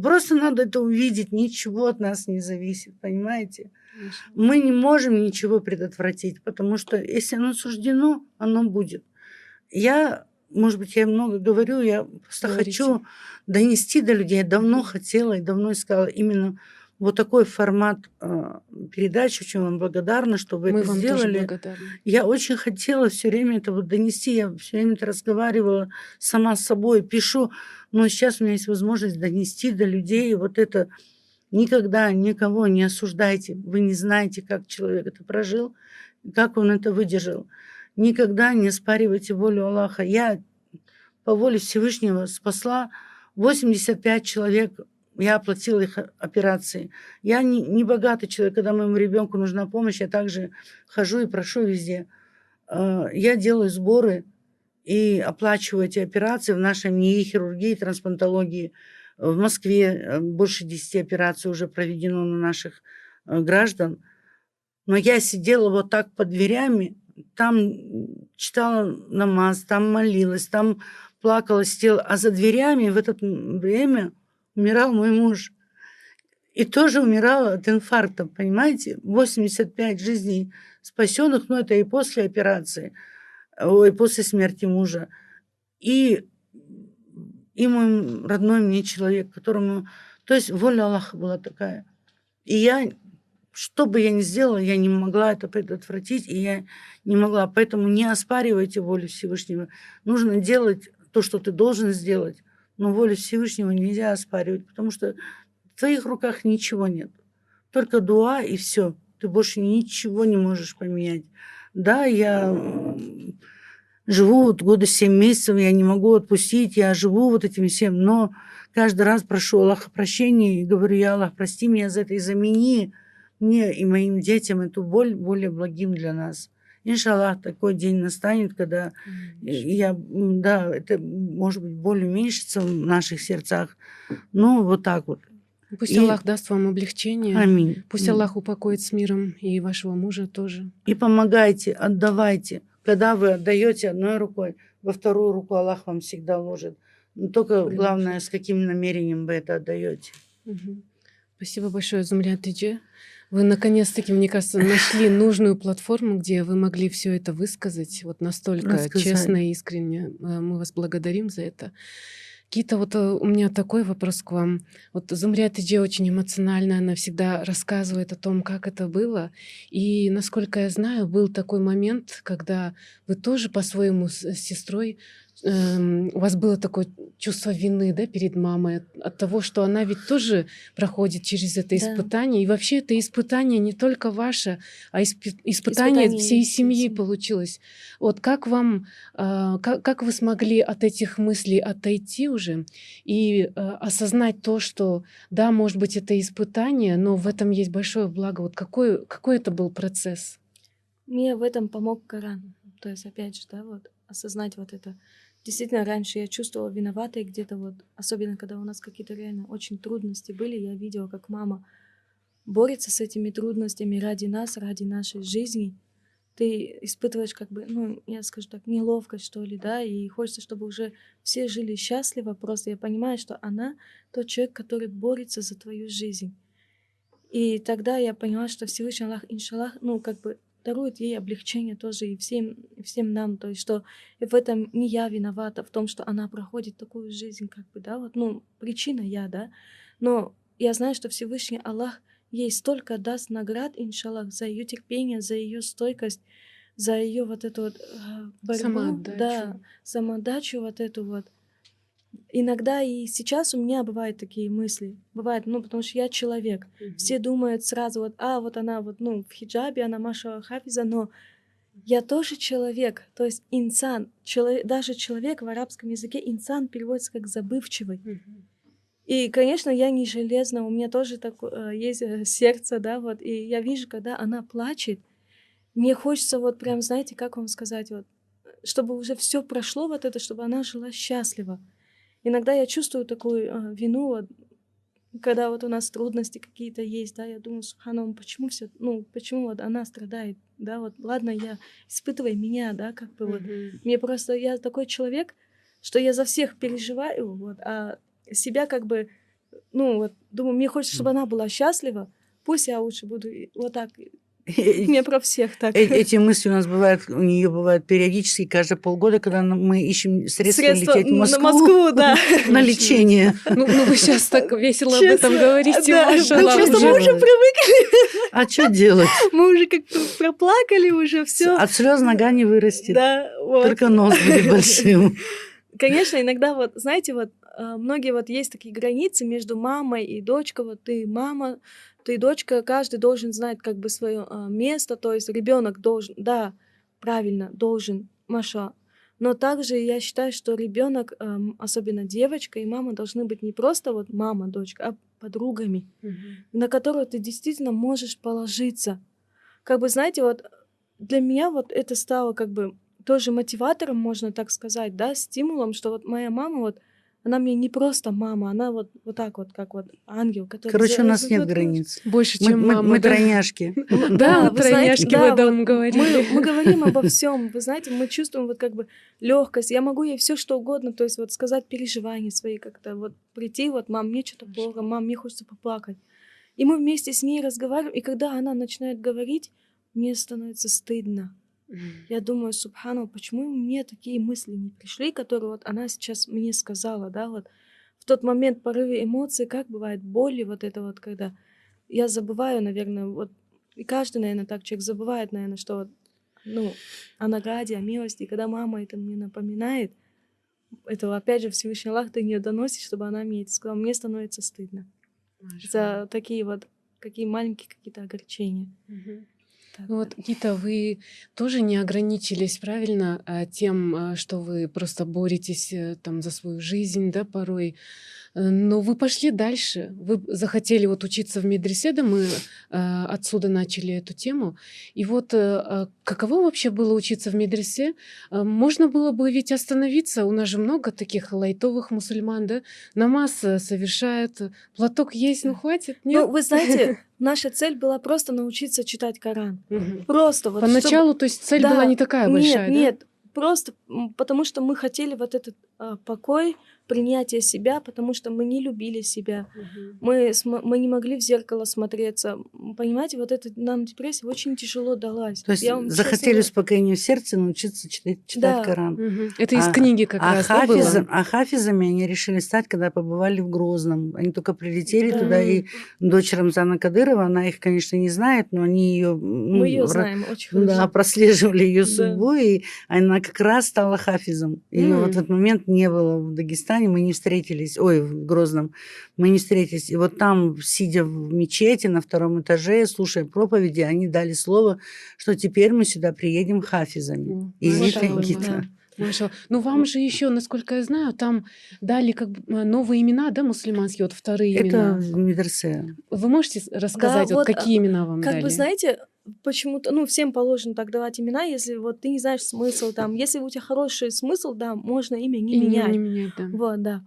просто надо это увидеть, ничего от нас не зависит, понимаете? Машаллах. Мы не можем ничего предотвратить, потому что если оно суждено, оно будет. Я, может быть, я много говорю, я просто Говорите. хочу донести до людей. Я давно хотела и давно искала именно вот такой формат э, передачи. Очень вам благодарна, что вы Мы это вам тоже сделали. благодарны. Я очень хотела все время это вот донести, я все время это разговаривала сама с собой, пишу, но сейчас у меня есть возможность донести до людей вот это. Никогда никого не осуждайте, вы не знаете, как человек это прожил, как он это выдержал. Никогда не оспаривайте волю Аллаха. Я по воле Всевышнего спасла 85 человек, я оплатила их операции. Я не, не богатый человек, когда моему ребенку нужна помощь, я также хожу и прошу везде. Э, Я делаю сборы и оплачиваю эти операции в нашей НИИ хирургии и трансплантологии. В Москве э, больше 10 операций уже проведено на наших э, граждан. Но я сидела вот так под дверями, там читала намаз, там молилась, там плакала, сидела. А за дверями в это время умирал мой муж. И тоже умирала от инфаркта, понимаете? 85 жизней спасенных, но это и после операции, ой, после смерти мужа. И, и мой родной мне человек, которому... То есть воля Аллаха была такая. И я, что бы я ни сделала, я не могла это предотвратить, и я не могла. Поэтому не оспаривайте волю Всевышнего. Нужно делать то, что ты должен сделать. Но волю Всевышнего нельзя оспаривать, потому что в твоих руках ничего нет. Только дуа и все. Ты больше ничего не можешь поменять. Да, я живу вот года семь месяцев, я не могу отпустить, я живу вот этим всем, но каждый раз прошу Аллаха прощения и говорю, я Аллах, прости меня за это и замени мне и моим детям эту боль более благим для нас. Иншаллах, такой день настанет, когда э, я, да, это может быть боль уменьшится в наших сердцах. Ну, вот так вот. Пусть И- Аллах даст вам облегчение. Аминь. Пусть. Аллах упокоит с миром и вашего мужа тоже. И помогайте, отдавайте. Когда вы отдаете одной рукой, во вторую руку Аллах вам всегда ложит. Но только Блин. главное, с каким намерением вы это отдаете. Мгм. Спасибо большое, Зумря Тидже. Вы наконец-таки, мне кажется, нашли нужную платформу, где вы могли все это высказать вот настолько Рассказать. честно и искренне. Э, Мы вас благодарим за это. Кита, вот э, у меня такой вопрос к вам. Вот Зумря Тидже очень эмоциональна, она всегда рассказывает о том, как это было. И, насколько я знаю, был такой момент, когда вы тоже по-своему с сестрой эм, у вас было такое чувство вины, да, перед мамой от, от того, что она ведь тоже проходит через это Да. испытание. И вообще это испытание не только ваше, а испы- испытание Испытание всей семьи получилось. Вот как вам, а, как, как вы смогли от этих мыслей отойти уже и а, осознать то, что да, может быть, это испытание, но в этом есть большое благо. Вот какой, какой это был процесс? Мне в этом помог Коран. То есть, опять же, да, вот осознать вот это. Действительно, раньше я чувствовала виноватой где-то вот, особенно когда у нас какие-то реально очень трудности были, я видела, как мама борется с этими трудностями ради нас, ради нашей жизни. Ты испытываешь как бы, ну, я скажу так, неловкость, что ли, да, и хочется, чтобы уже все жили счастливо. Просто я понимаю, что она тот человек, который борется за твою жизнь. И тогда я поняла, что Всевышний Аллах, иншаллах, ну, как бы дарует ей облегчение тоже и всем, и всем нам, то есть что в этом не я виновата, в том, что она проходит такую жизнь, как бы, да, вот, ну, причина я, да, но я знаю, что Всевышний Аллах ей столько даст наград, иншаллах, за ее терпение, за ее стойкость, за ее вот эту вот э, борьбу, Самоотдачу. да, самоотдачу вот эту вот. Иногда и сейчас у меня бывают такие мысли, бывает, ну, потому что я человек, все думают сразу вот, а, вот она вот, ну, в хиджабе, она Маша Хафиза, но я тоже человек, то есть инсан, человек, даже человек в арабском языке инсан переводится как забывчивый. Мгм. И, конечно, я не железная, у меня тоже так, э, есть э, сердце, да, вот, и я вижу, когда она плачет, мне хочется вот прям, знаете, как вам сказать, вот, чтобы уже все прошло вот это, чтобы она жила счастливо. Иногда я чувствую такую э, вину, вот, когда вот у нас трудности какие-то есть, да, я думаю, Субхану, почему все, ну, почему вот она страдает, да, вот, ладно, я испытывай меня, да, как бы вот, Мгм. мне просто, я такой человек, что я за всех переживаю, вот, а себя как бы, ну, вот, думаю, мне хочется, чтобы она была счастлива, пусть я лучше буду вот так, не про всех так. Э- Эти мысли у нас бывают, у нее бывают периодически, каждые полгода, когда мы ищем средства, Средства лететь в на Москву, [LAUGHS] да. на лечение. Ну, ну вы сейчас так весело об этом говорите, да, машаллах, ну, просто мы уже привыкли, А что делать? мы уже как-то проплакали уже все. От слез нога не вырастет. Да, вот. Только нос будет большим. Конечно, иногда вот, знаете, вот а, многие вот есть такие границы между мамой и дочкой. Вот ты мама, ты дочка, каждый должен знать как бы свое место. То есть ребенок должен, да, правильно, должен, Маша. Но также я считаю, что ребенок, особенно девочка и мама, должны быть не просто вот мама, дочка, а подругами, Мгм. на которую ты действительно можешь положиться. Как бы, знаете, вот для меня вот это стало как бы тоже мотиватором, можно так сказать, да, стимулом, что вот моя мама вот, она мне не просто мама, она вот, вот так вот, как вот ангел, который... Короче, за- у нас за- нет за- границ. Больше, Мы, чем мы- мама. мы да? тройняшки. [LAUGHS] Да, вы тройняшки вы да, там вот говорили. Мы, мы говорим обо [LAUGHS] всем, вы знаете, мы чувствуем вот как бы легкость. Я могу ей все что угодно, то есть вот сказать переживания свои как-то, вот прийти, вот, мам, мне что-то плохо, мам, мне хочется поплакать. И мы вместе с ней разговариваем, и когда она начинает говорить, мне становится стыдно. Я думаю, Субхану, почему мне такие мысли не пришли, которые вот она сейчас мне сказала, да, вот в тот момент порыве эмоций, как бывает боли, вот это вот, когда я забываю, наверное, вот, и каждый, наверное, так человек забывает, наверное, что вот, ну, о награде, о милости, и когда мама это мне напоминает, этого, опять же, Всевышний Аллах ты не доносишь, чтобы она мне это сказала, мне становится стыдно за такие вот, какие маленькие какие-то огорчения. Мгм. Так Ну вот. Вот, Гита, вы тоже не ограничились, правильно, а, тем, а, что вы просто боретесь э, там за свою жизнь, да, порой. Э, Но вы пошли дальше. Вы захотели вот учиться в медресе, да, мы э, отсюда начали эту тему. И вот э, э, каково вообще было учиться в медресе? Э, можно было бы ведь остановиться, у нас же много таких лайтовых мусульман, да? Намаз э, совершают, платок есть, ну хватит, Ну, нет? вы знаете, [LAUGHS] наша цель была просто научиться читать Коран. Просто вот. Поначалу, то есть цель Да, была не такая большая, нет, да? нет, просто потому что мы хотели вот этот а, покой, принятие себя, потому что мы не любили себя. Мгм. Мы, мы не могли в зеркало смотреться. Понимаете, вот это нам депрессия очень тяжело далась. То есть Я вам честно захотели говорю. успокоения в сердце научиться читать, читать Да. Коран. Мгм. Это из А- книги как а, раз, да, было? хафизом- а хафизами они решили стать, когда побывали в Грозном. Они только прилетели Да. туда, и дочь Рамзана Кадырова, она их, конечно, не знает, но они ее... Мы ее знаем очень хорошо. Да, прослеживали ее Да. судьбу, и она как раз стала хафизом. Ее М. вот в этот момент не было в Дагестане, мы не встретились, ой, в Грозном, мы не встретились. И вот там, сидя в мечети на втором этаже, слушая проповеди, они дали слово, что теперь мы сюда приедем хафизами. И Гита. да. Маша, ну вам же еще, насколько я знаю, там дали как бы э, новые имена, да, мусульманские, вот вторые Это имена. в медресе. Вы можете рассказать, вот, вот, какие имена вам Как дали? бы, знаете, почему-то, ну, всем положено так давать имена, если вот ты не знаешь смысл там. Если у тебя хороший смысл, да, можно имя не Имя менять. не менять, да. Вот, да.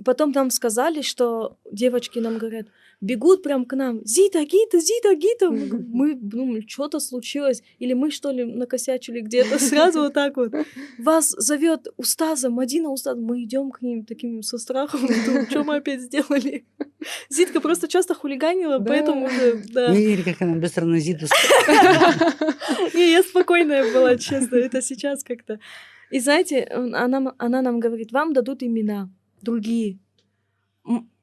И потом нам сказали, что девочки нам говорят, бегут прям к нам, Зита, Гита, Зита, Гита. Мы, думали, что-то случилось, или мы что ли накосячили где-то [LAUGHS] сразу вот так вот. Вас зовет Устаза, Мадина Устаз. Мы идем к ним таким со страхом, что мы опять сделали. [LAUGHS] Зитка просто часто хулиганила, Да. поэтому уже, да. Не видели, как она быстро на Зиту [LAUGHS] Не, я спокойная была, честно, это сейчас как-то. И знаете, она, она нам говорит, вам дадут имена другие.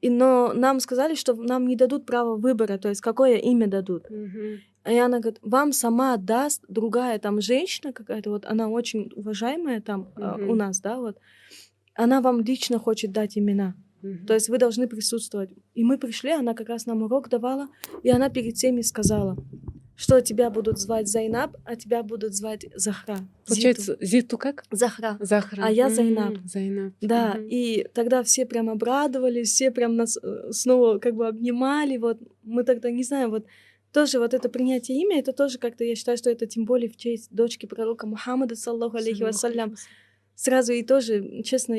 И, но нам сказали, что нам не дадут права выбора, то есть какое имя дадут. Мгм. И она говорит, вам сама даст другая там женщина какая-то, вот она очень уважаемая там а, Мгм. у нас, да, вот. Она вам лично хочет дать имена. Мгм. То есть вы должны присутствовать. И мы пришли, она как раз нам урок давала, и она перед всеми сказала, что тебя будут звать Зайнаб, а тебя будут звать Захра. Зиту. Получается, Зиту как? Захра. Захра. А я Зайнаб. Зайнаб. Да, Мгм. и тогда все прям обрадовались, все прям нас э, снова как бы обнимали, вот мы тогда, не знаю, вот тоже вот это принятие имя, это тоже как-то, я считаю, что это тем более в честь дочки пророка Мухаммада, саллаху алейхи вассалям, сразу и тоже, честно,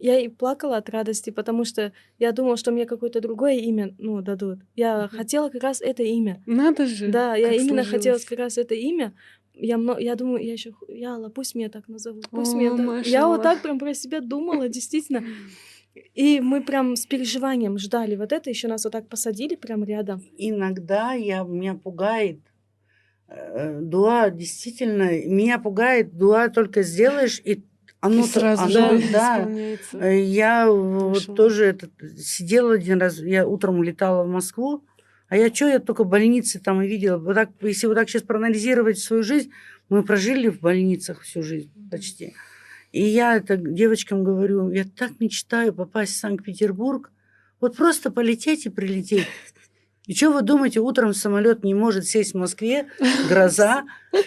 я и плакала от радости, потому что я думала, что мне какое-то другое имя, ну, дадут. Я Мгм. хотела как раз это имя. Надо же. Да, я именно хотела как раз это имя. Я, мно- я думаю, я еще, я Алла, пусть меня так назовут, пусть О, меня так. Я вот так прям про себя думала, действительно. И мы прям с переживанием ждали вот это, еще нас вот так посадили прям рядом. Иногда я, меня пугает э, дуа, действительно, меня пугает дуа только сделаешь, и оно, И сразу оно- же [LAUGHS] да, исполняется. Э, Я вот тоже этот, сидела один раз, я утром улетала в Москву, а я что, я только в больнице там и видела. Вот так, если вот так сейчас проанализировать свою жизнь, мы прожили в больницах всю жизнь почти. И я это девочкам говорю, я так мечтаю попасть в Санкт-Петербург, вот просто полететь и прилететь. И что вы думаете, утром самолет не может сесть в Москве, гроза. [LAUGHS]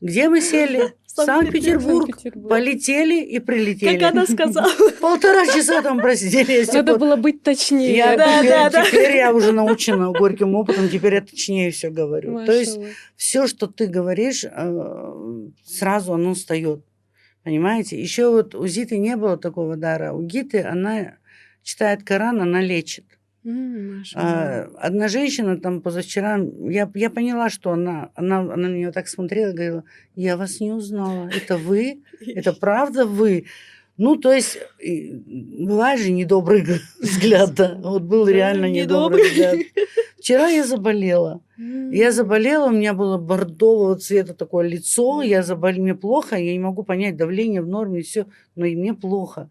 Где мы сели? [LAUGHS] Санкт-Петербург. Санкт-Петербург. Полетели и прилетели. Как она сказала. [LAUGHS] Полтора часа там просидели. Надо было быть точнее. Я Да, теперь, да, да. теперь я уже научена горьким опытом, теперь я точнее все говорю. То есть все, что ты говоришь, э, сразу оно встает. Понимаете? Еще вот у Зиты не было такого дара. У Гиты она читает Коран, она лечит. Машаллах. А, одна женщина там позавчера, я, я поняла, что она, она, она на нее так смотрела, говорила, я вас не узнала. Это вы? Это правда вы? Ну, то есть, бывает же недобрый взгляд, да. Вот был реально недобрый взгляд. Вчера я заболела. Я заболела, у меня было бордового цвета такое лицо, я заболела, мне плохо, я не могу понять, давление в норме, все, но и мне плохо.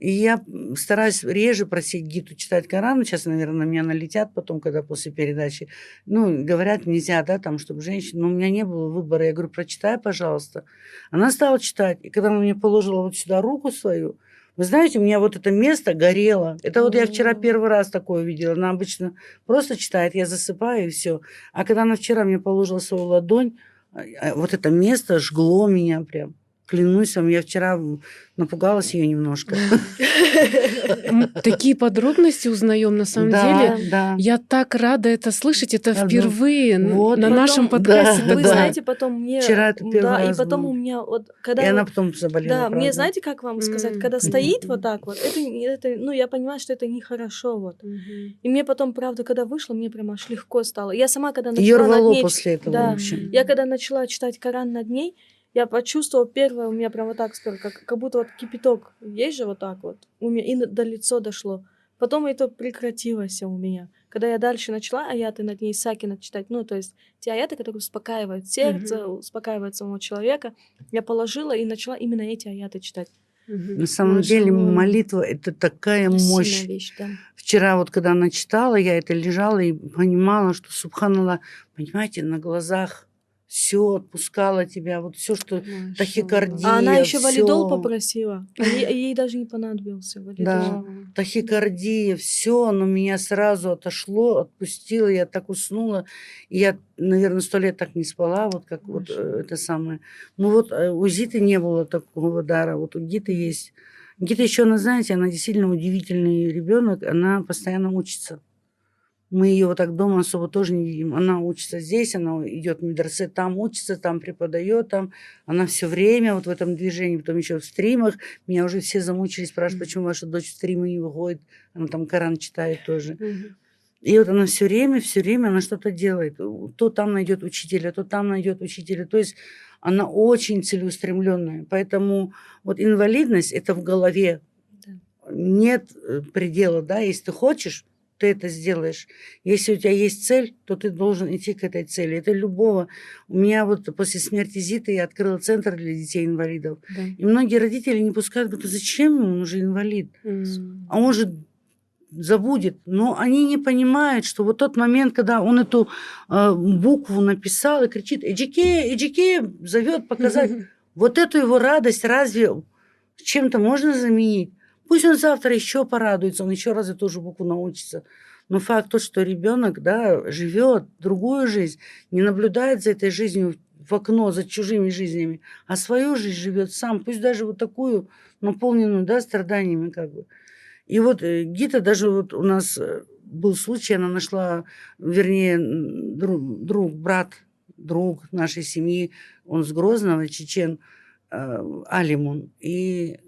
И я стараюсь реже просить Гиту читать Коран. Сейчас, наверное, на меня налетят потом, когда после передачи. Ну, говорят, нельзя, да, там, чтобы женщина... Но у меня не было выбора. Я говорю, прочитай, пожалуйста. Она стала читать. И когда она мне положила вот сюда руку свою, вы знаете, у меня вот это место горело. Это вот я вчера первый раз такое увидела. Она обычно просто читает, я засыпаю и все. А когда она вчера мне положила свою ладонь, а, а, вот это место жгло меня прям. Клянусь вам, я вчера напугалась ее немножко. Такие подробности узнаем на самом Да, деле. да. Я так рада это слышать. Это впервые Вот. на Потом- нашем да, подкасте. Вы да. знаете, потом мне... Вчера это первый Да, и потом был. у меня вот... И она потом заболела. Да, мне знаете, как вам сказать, когда стоит вот так вот, это, это, ну, я понимаю, что это нехорошо, вот. И мне потом, правда, когда вышло, мне прям аж легко стало. Я сама, когда Ее начала над рвало ней, после этого, да. в общем. я когда начала читать Коран над ней, я почувствовала первое, у меня прям вот так скоро, как, как будто вот кипяток есть же вот так вот, у меня и на- до лицо дошло. Потом это прекратилось у меня. Когда я дальше начала аяты над ней Сакина читать, ну, то есть те аяты, которые успокаивают сердце, успокаивают самого человека, я положила и начала именно эти аяты читать. Мгм. На самом деле Машаллах. молитва это такая Это мощь. вещь, да. Вчера вот когда она читала, я это лежала и понимала, что Субханалла, понимаете, на глазах все отпускало тебя, вот все, что Машаллах. тахикардия, А она еще всё. валидол попросила. Ей, ей даже не понадобился валидол. Да. тахикардия, все, оно меня сразу отошло, отпустило, я так уснула. И я, наверное, сто лет так не спала, вот как вот э, это самое. Ну вот э, у Зиты не было такого дара, вот у Гиты есть. Гита еще, она, знаете, она действительно удивительный ребенок, она постоянно учится. Мы ее вот так дома особо тоже не видим. Она учится здесь, она идет в медресе, там учится, там преподает, там. Она все время вот в этом движении, потом еще в стримах. Меня уже все замучились, спрашивают, почему ваша дочь в стримы не выходит. Она там Коран читает тоже. И вот она все время, все время она что-то делает. То там найдет учителя, то там найдет учителя. То есть она очень целеустремленная. Поэтому вот инвалидность это в голове. Да. Нет э, предела, да, если ты хочешь, ты это сделаешь. Если у тебя есть цель, то ты должен идти к этой цели. Это любого. У меня вот после смерти Зиты я открыла центр для детей-инвалидов. Да. И многие родители не пускают, говорят, «А зачем ему, он уже инвалид? М. а он же забудет. Но они не понимают, что вот тот момент, когда он эту э, букву написал и кричит «Эджике, Эджике!» зовет показать. Вот эту его радость разве чем-то можно заменить? Пусть он завтра еще порадуется, он еще раз эту же букву научится. Но факт тот, что ребенок да, живет другую жизнь, не наблюдает за этой жизнью в окно, за чужими жизнями, а свою жизнь живет сам, пусть даже вот такую, наполненную да, страданиями как бы. И вот э, Гита даже вот у нас э, был случай, она нашла, вернее, друг, друг брат, друг нашей семьи, он с Грозного, чечен, э, Алимун. И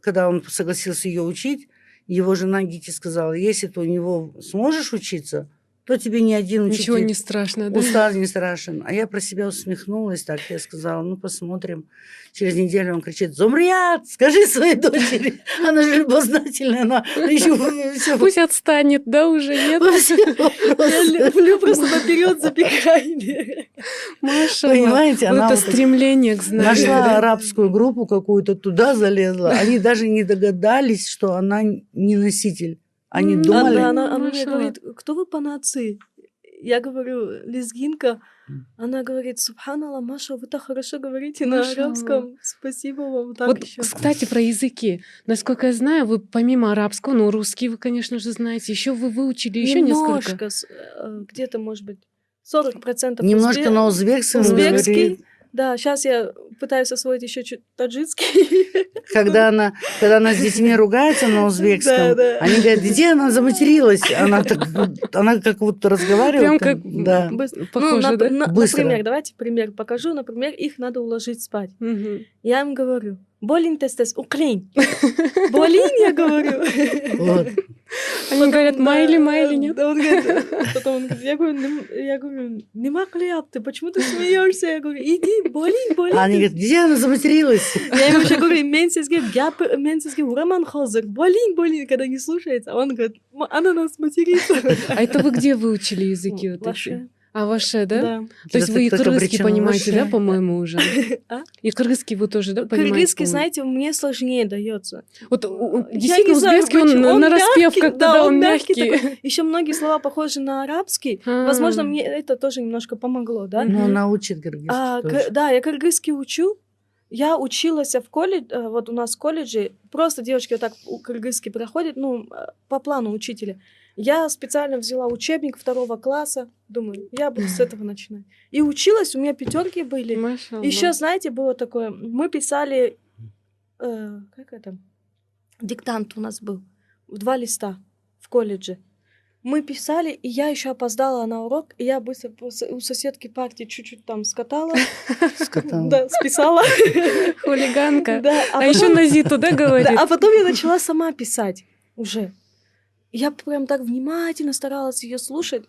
когда он согласился ее учить, его жена Гити сказала, если ты у него сможешь учиться, то тебе ни один учитель Ничего не страшно, да? устал не страшен. А я про себя усмехнулась так. Я сказала, ну, посмотрим. Через неделю он кричит, Зумрият, скажи своей дочери. [LAUGHS] Она же любознательная, она еще все Пусть отстанет, да, уже нет? [LAUGHS] Я люблю просто наперед забегай. Маша, Понимаете, она это стремление к знанию. нашла арабскую группу какую-то, туда залезла. Они даже не догадались, что она не носитель. Они думали... Она, она, она мне говорит, кто вы по нации? Я говорю, лезгинка. Она говорит, Субханалла, Маша, вы так хорошо говорите на Маша. арабском. Спасибо вам. Так Вот, еще. кстати, про языки. Насколько я знаю, вы помимо арабского, ну, русский вы, конечно же, знаете, еще вы выучили еще несколько. Немножко, с- э, где-то, может быть, 40% Немножко узбе- на узбекском узбекский. Да, сейчас я пытаюсь освоить еще чуть таджикский. Когда она, когда она с детьми ругается на узбекском, Да, да. они говорят, где она заматерилась? Она, так, она как вот разговаривает. Прям как Да. Быс- Похоже, ну, нап- да? на- Быстро. например, давайте пример покажу. Например, их надо уложить спать. Мгм. Я им говорю, болин тестес, укрень. [LAUGHS] Болин, я говорю. Вот. Они говорят, майли, майли, нет? да, он говорит, потом он говорит, я говорю, «Нем- я говорю, нема ты почему ты смеешься? Я говорю, иди, болин, болин. А они говорят, где она заматерилась? Я ему еще говорю, мен сізге гяп, мен сізге ураман хозыр, болин, болин, когда не слушается. А он говорит, «М- она нас матерится. А это вы где выучили языки вот эти? А ваше, да? Да. То есть вы и кыргызский понимаете, да, по-моему, уже? [LAUGHS] А? И кыргызский вы тоже, да, понимаете? Кыргызский, знаете, мне сложнее дается. Вот действительно, не знаю, узбекский, он, Он на распев мягкий, как-то, да, он он мягкий мягкий. Еще многие слова похожи на арабский. А. Возможно, мне это тоже немножко помогло, да? Мгм. Ну, она учит кыргызский А, да, я кыргызский учу. Я училась в колледже, э, вот у нас в колледже, просто девочки вот так кыргызский проходят, ну, э, по плану учителя. Я специально взяла учебник второго класса, думаю, я буду с этого начинать. И училась, у меня пятерки были. Машаллах. Еще, знаете, было такое, мы писали, э, как это, диктант у нас был, в два листа в колледже. Мы писали, и я еще опоздала на урок, и я быстро у соседки партии чуть-чуть там скатала, [LAUGHS] Скотала. да, списала. Хулиганка. Да, А, а еще на Зиту, да, [LAUGHS] говорит? да, а потом я начала сама писать уже. Я прям так внимательно старалась ее слушать.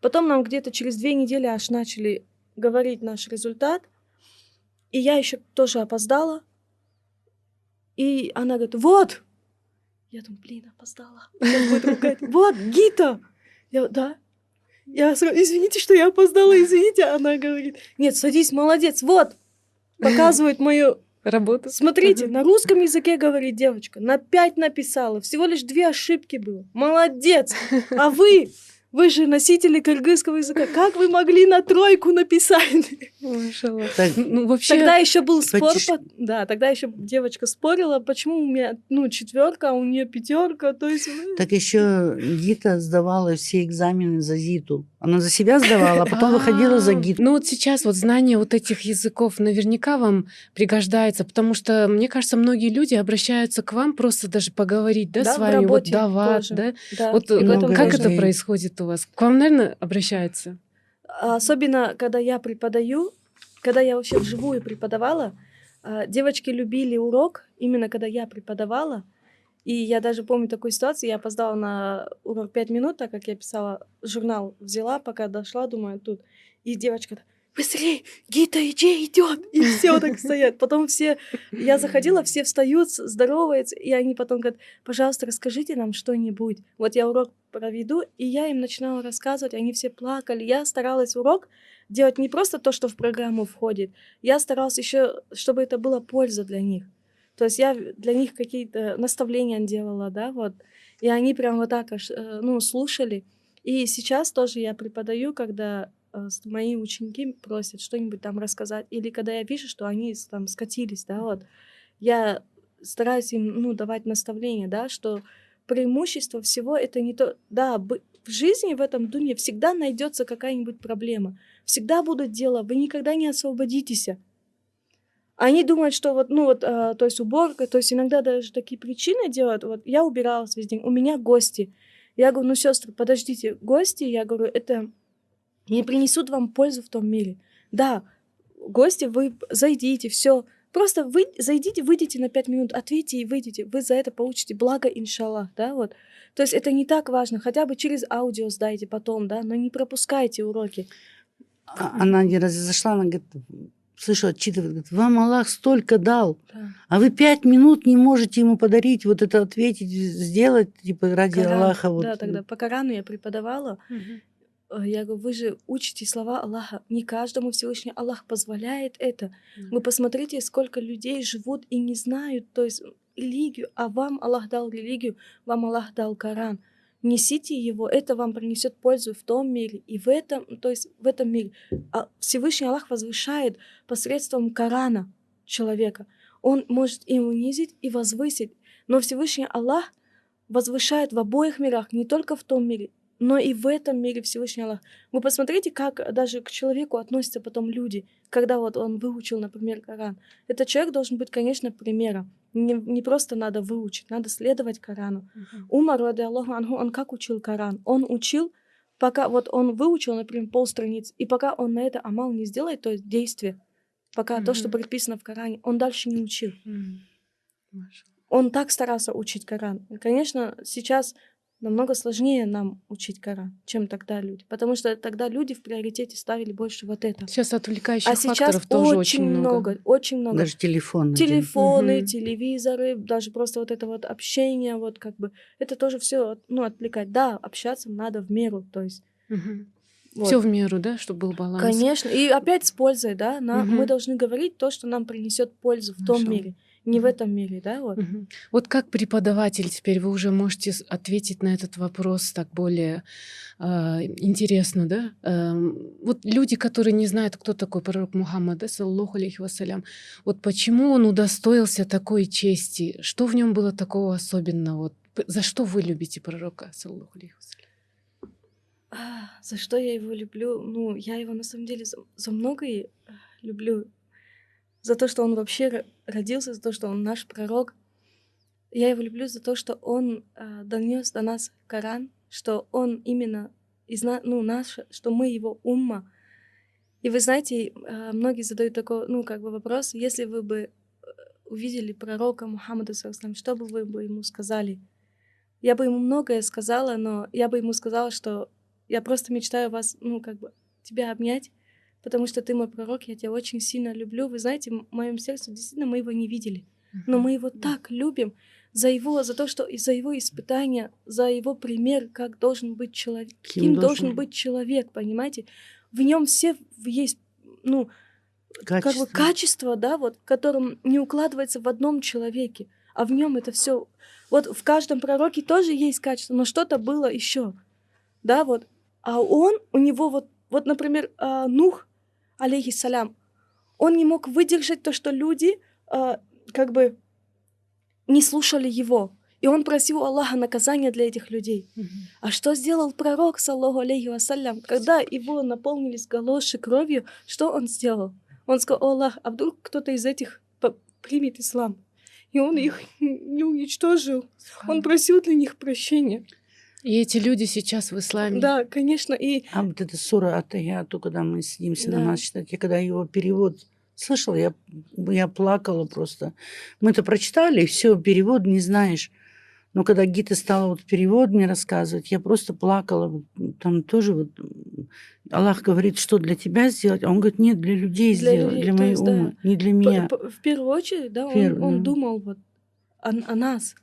Потом нам где-то через две недели аж начали говорить наш результат. И я еще тоже опоздала. И она говорит, вот. Я думаю, блин, опоздала. Сейчас будет ругать. Вот, Гита. Я, да. Я сразу, извините, что я опоздала, извините. Она говорит, нет, садись, молодец, вот. Показывает мою Работа. Смотрите, на русском языке говорит девочка. На пять написала. Всего лишь две ошибки было. Молодец. А вы, вы же носители кыргызского языка. Как вы могли на тройку написать? Так, Ну, вообще... Тогда еще был спор. По- Да, тогда еще девочка спорила, почему у меня ну четверка, а у нее пятерка. То есть Так еще Гита сдавала все экзамены за Зиту. Она за себя сдавала, а потом выходила за А, Гиту. Ну вот сейчас вот знание вот этих языков наверняка вам пригождается, потому что, мне кажется, многие люди обращаются к вам просто даже поговорить, да, с вами, вот работе дават, тоже. да? Вот много как это происходит вас? К вам, наверное, обращаются? Особенно, когда я преподаю, когда я вообще вживую преподавала, а, девочки любили урок, именно когда я преподавала. И я даже помню такую ситуацию, я опоздала на урок 5 минут, так как я писала журнал, взяла, пока дошла, думаю, тут. И девочка, быстрее, Гита, иди, идет. И все так стоят. Потом все, я заходила, все встают, здороваются, и они потом говорят, пожалуйста, расскажите нам что-нибудь. Вот я урок проведу, и я им начинала рассказывать, они все плакали. Я старалась урок делать не просто то, что в программу входит, я старалась еще, чтобы это было польза для них. То есть я для них какие-то наставления делала, да, вот. И они прям вот так, э, ну, слушали. И сейчас тоже я преподаю, когда мои ученики просят что-нибудь там рассказать, или когда я вижу, что они там скатились, да, вот, я стараюсь им, ну, давать наставления, да, что преимущество всего это не то, да, в жизни в этом дуне всегда найдется какая-нибудь проблема, всегда будут дела, вы никогда не освободитесь. Они думают, что вот, ну вот, а, то есть уборка, то есть иногда даже такие причины делают. Вот я убиралась весь день, у меня гости. Я говорю, ну, сестры, подождите, гости, я говорю, это не принесут вам пользу в том мире. Да, гости, вы зайдите, все. Просто вы зайдите, выйдите на пять минут, ответьте и выйдите. Вы за это получите благо, иншаллах, да, вот. То есть это не так важно, хотя бы через аудио сдайте потом, да, но не пропускайте уроки. А- Она один раз зашла, она говорит, слышу, отчитывает, говорит, вам Аллах столько дал, Да. а вы пять минут не можете ему подарить, вот это ответить, сделать, типа, ради Коран. Аллаха. Вот. Да, тогда по Корану я преподавала. Э, Я говорю, вы же учите слова Аллаха. Не каждому Всевышний Аллах позволяет это. Вы посмотрите, сколько людей живут и не знают, то есть религию, а вам Аллах дал религию, вам Аллах дал Коран. Несите его, это вам принесет пользу в том мире и в этом, то есть в этом мире. А Всевышний Аллах возвышает посредством Корана человека. Он может и унизить, и возвысить. Но Всевышний Аллах возвышает в обоих мирах, не только в том мире, но и в этом мире Всевышний Аллах. Вы посмотрите, как даже к человеку относятся потом люди, когда вот он выучил, например, Коран. Этот человек должен быть, конечно, примером. Не, не просто надо выучить, надо следовать Корану. Умар, ради Аллаху анху, он как учил Коран? Он учил, пока вот он выучил, например, полстраниц, и пока он на это амал не сделает, то есть действие, пока то, что предписано в Коране, он дальше не учил. Машаллах. Он так старался учить Коран. Конечно, сейчас намного сложнее нам учить Коран, чем тогда люди. Потому что тогда люди в приоритете ставили больше вот это. Сейчас отвлекающих А сейчас факторов тоже очень много, очень много. Даже телефон. один. Телефоны, Мгм. телевизоры, даже просто вот это вот общение, вот как бы это тоже все, ну, отвлекать. Да, общаться надо в меру, то есть. вот. Все в меру, да, чтобы был баланс. Конечно. И опять с пользой, да, на- Мгм. мы должны говорить то, что нам принесет пользу в том Машаллах. мире, не в этом мире, да, вот. Вот как преподаватель теперь вы уже можете ответить на этот вопрос так более а, интересно, да? Эм, вот люди, которые не знают, кто такой пророк Мухаммад, да, саллаху алейхи вассалям, вот почему он удостоился такой чести? Что в нем было такого особенного? Вот за что вы любите пророка, саллаху алейхи вассалям? А, за что я его люблю? Ну, я его на самом деле за, за многое э, люблю. За то, что он вообще ро- родился, за то, что он наш пророк. Я его люблю за то, что он э, донес до нас Коран, что он именно из на, ну, наш, что мы его умма. И вы знаете, э, многие задают такой, ну, как бы вопрос, если вы бы э, увидели пророка Мухаммада, что бы вы бы ему сказали? Я бы ему многое сказала, но я бы ему сказала, что я просто мечтаю вас, ну, как бы, тебя обнять, потому что ты мой пророк, я тебя очень сильно люблю. Вы знаете, в моем сердце действительно мы его не видели, но мы его так любим за его, за то, что и за его испытания, за его пример, как должен быть человек, Кем каким должен должен быть человек, понимаете? В нем все есть, ну, как бы Качество. качество, да, вот, в котором не укладывается в одном человеке, а в нем это все. Вот в каждом пророке тоже есть качество, но что-то было еще, да, вот. А он, у него вот, вот, например, а, Нух, алейхиссалям, он не мог выдержать то, что люди а, как бы не слушали его. И он просил Аллаха наказания для этих людей. А что сделал пророк, саллаху алейхи вассалям, когда его наполнились галоши кровью, что он сделал? Он сказал, «О, Аллах, а вдруг кто-то из этих примет ислам? И он их не уничтожил. Он просил для них прощения. И эти люди сейчас в исламе. Да, конечно. И А вот эта сура Атаяту, когда мы садимся Да. намаз читать, я когда его перевод слышала, я, я плакала просто. Мы это прочитали, и все, перевод не знаешь. Но когда Гита стала вот перевод мне рассказывать, я просто плакала. Там тоже вот Аллах говорит, что для тебя сделать, а он говорит, нет, для людей Для сделать, людей, для то моей есть, да. умы, не для меня. п- в первую очередь, да, он, Первый, он да. думал вот о, о нас.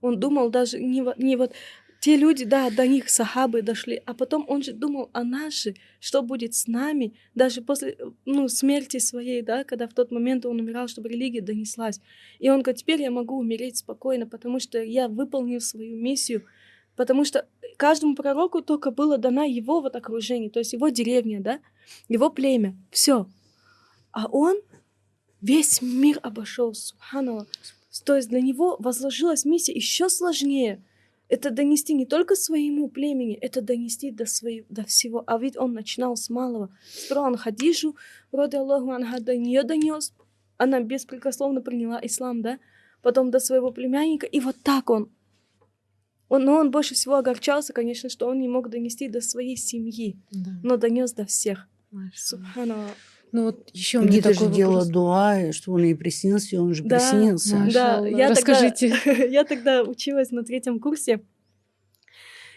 Он думал даже не, не вот те люди, да, до них сахабы дошли, а потом он же думал о же, что будет с нами, даже после ну, смерти своей, да, когда в тот момент он умирал, чтобы религия донеслась. И он говорит, теперь я могу умереть спокойно, потому что я выполнил свою миссию, потому что каждому пророку только было дано его вот окружение, то есть его деревня, да, его племя, все. А он весь мир обошел, субханаллах. То есть для него возложилась миссия еще сложнее. Это донести не только своему племени, это донести до, своего, до всего. А ведь он начинал с малого. Сперва Хадижу, роды Аллаху анха, до нее донес. Она беспрекословно приняла ислам, да? Потом до своего племянника. И вот так он. он. Но он больше всего огорчался, конечно, что он не мог донести до своей семьи, Да. но донес до всех. Субханаллах. Ну вот еще меня Гита такой же делала дуа, что он ей приснился, и он же Да, приснился. Да, Машаллах. я Расскажите. Тогда, [LAUGHS] я тогда училась на третьем курсе.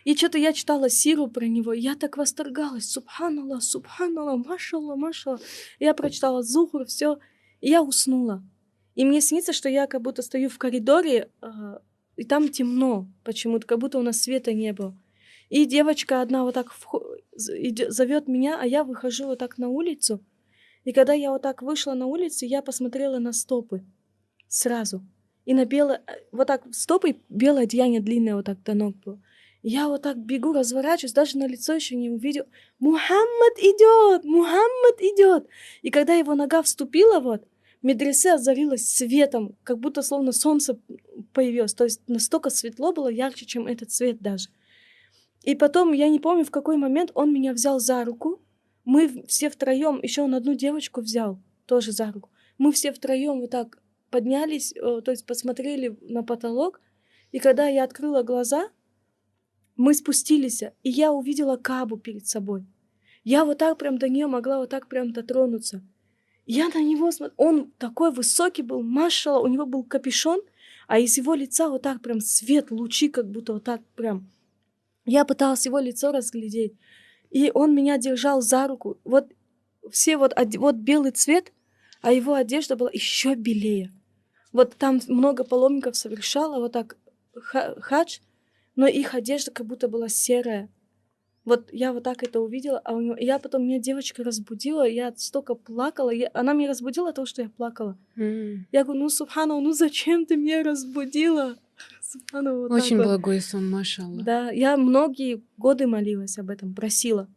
И что-то я читала сиру про него, и я так восторгалась. Субханаллах, субханаллах, машаллах, машаллах. Я прочитала Зухур, все, и я уснула. И мне снится, что я как будто стою в коридоре, а, и там темно почему-то, как будто у нас света не было. И девочка одна вот так зовет меня, а я выхожу вот так на улицу. И когда я вот так вышла на улицу, я посмотрела на стопы сразу. И на белое, вот так стопы, белое одеяние длинное вот так до ног было. Я вот так бегу, разворачиваюсь, даже на лицо еще не увидел. Мухаммад идет, Мухаммад идет. И когда его нога вступила, вот, медресе озарилась светом, как будто словно солнце появилось. То есть настолько светло было, ярче, чем этот свет даже. И потом, я не помню, в какой момент он меня взял за руку. Мы все втроем, еще он одну девочку взял, тоже за руку. Мы все втроем вот так поднялись, э, то есть посмотрели на потолок. И когда я открыла глаза, мы спустились, и я увидела Кабу перед собой. Я вот так прям до нее могла вот так прям дотронуться. Я на него смотрю, он такой высокий был, машала, у него был капюшон, а из его лица вот так прям свет, лучи, как будто вот так прям. Я пыталась его лицо разглядеть, и он меня держал за руку. Вот все вот, вот белый цвет, а его одежда была еще белее. Вот там много паломников совершало вот так ха- хадж, но их одежда как будто была серая. Вот я вот так это увидела, а у него... я потом, меня девочка разбудила, я столько плакала, я- она меня разбудила того, что я плакала. М. Я говорю, ну, Субхану, ну зачем ты меня разбудила? Субхану, [LAUGHS] вот Очень вот. благой сон, Машалла. Да, я многие годы молилась об этом, просила,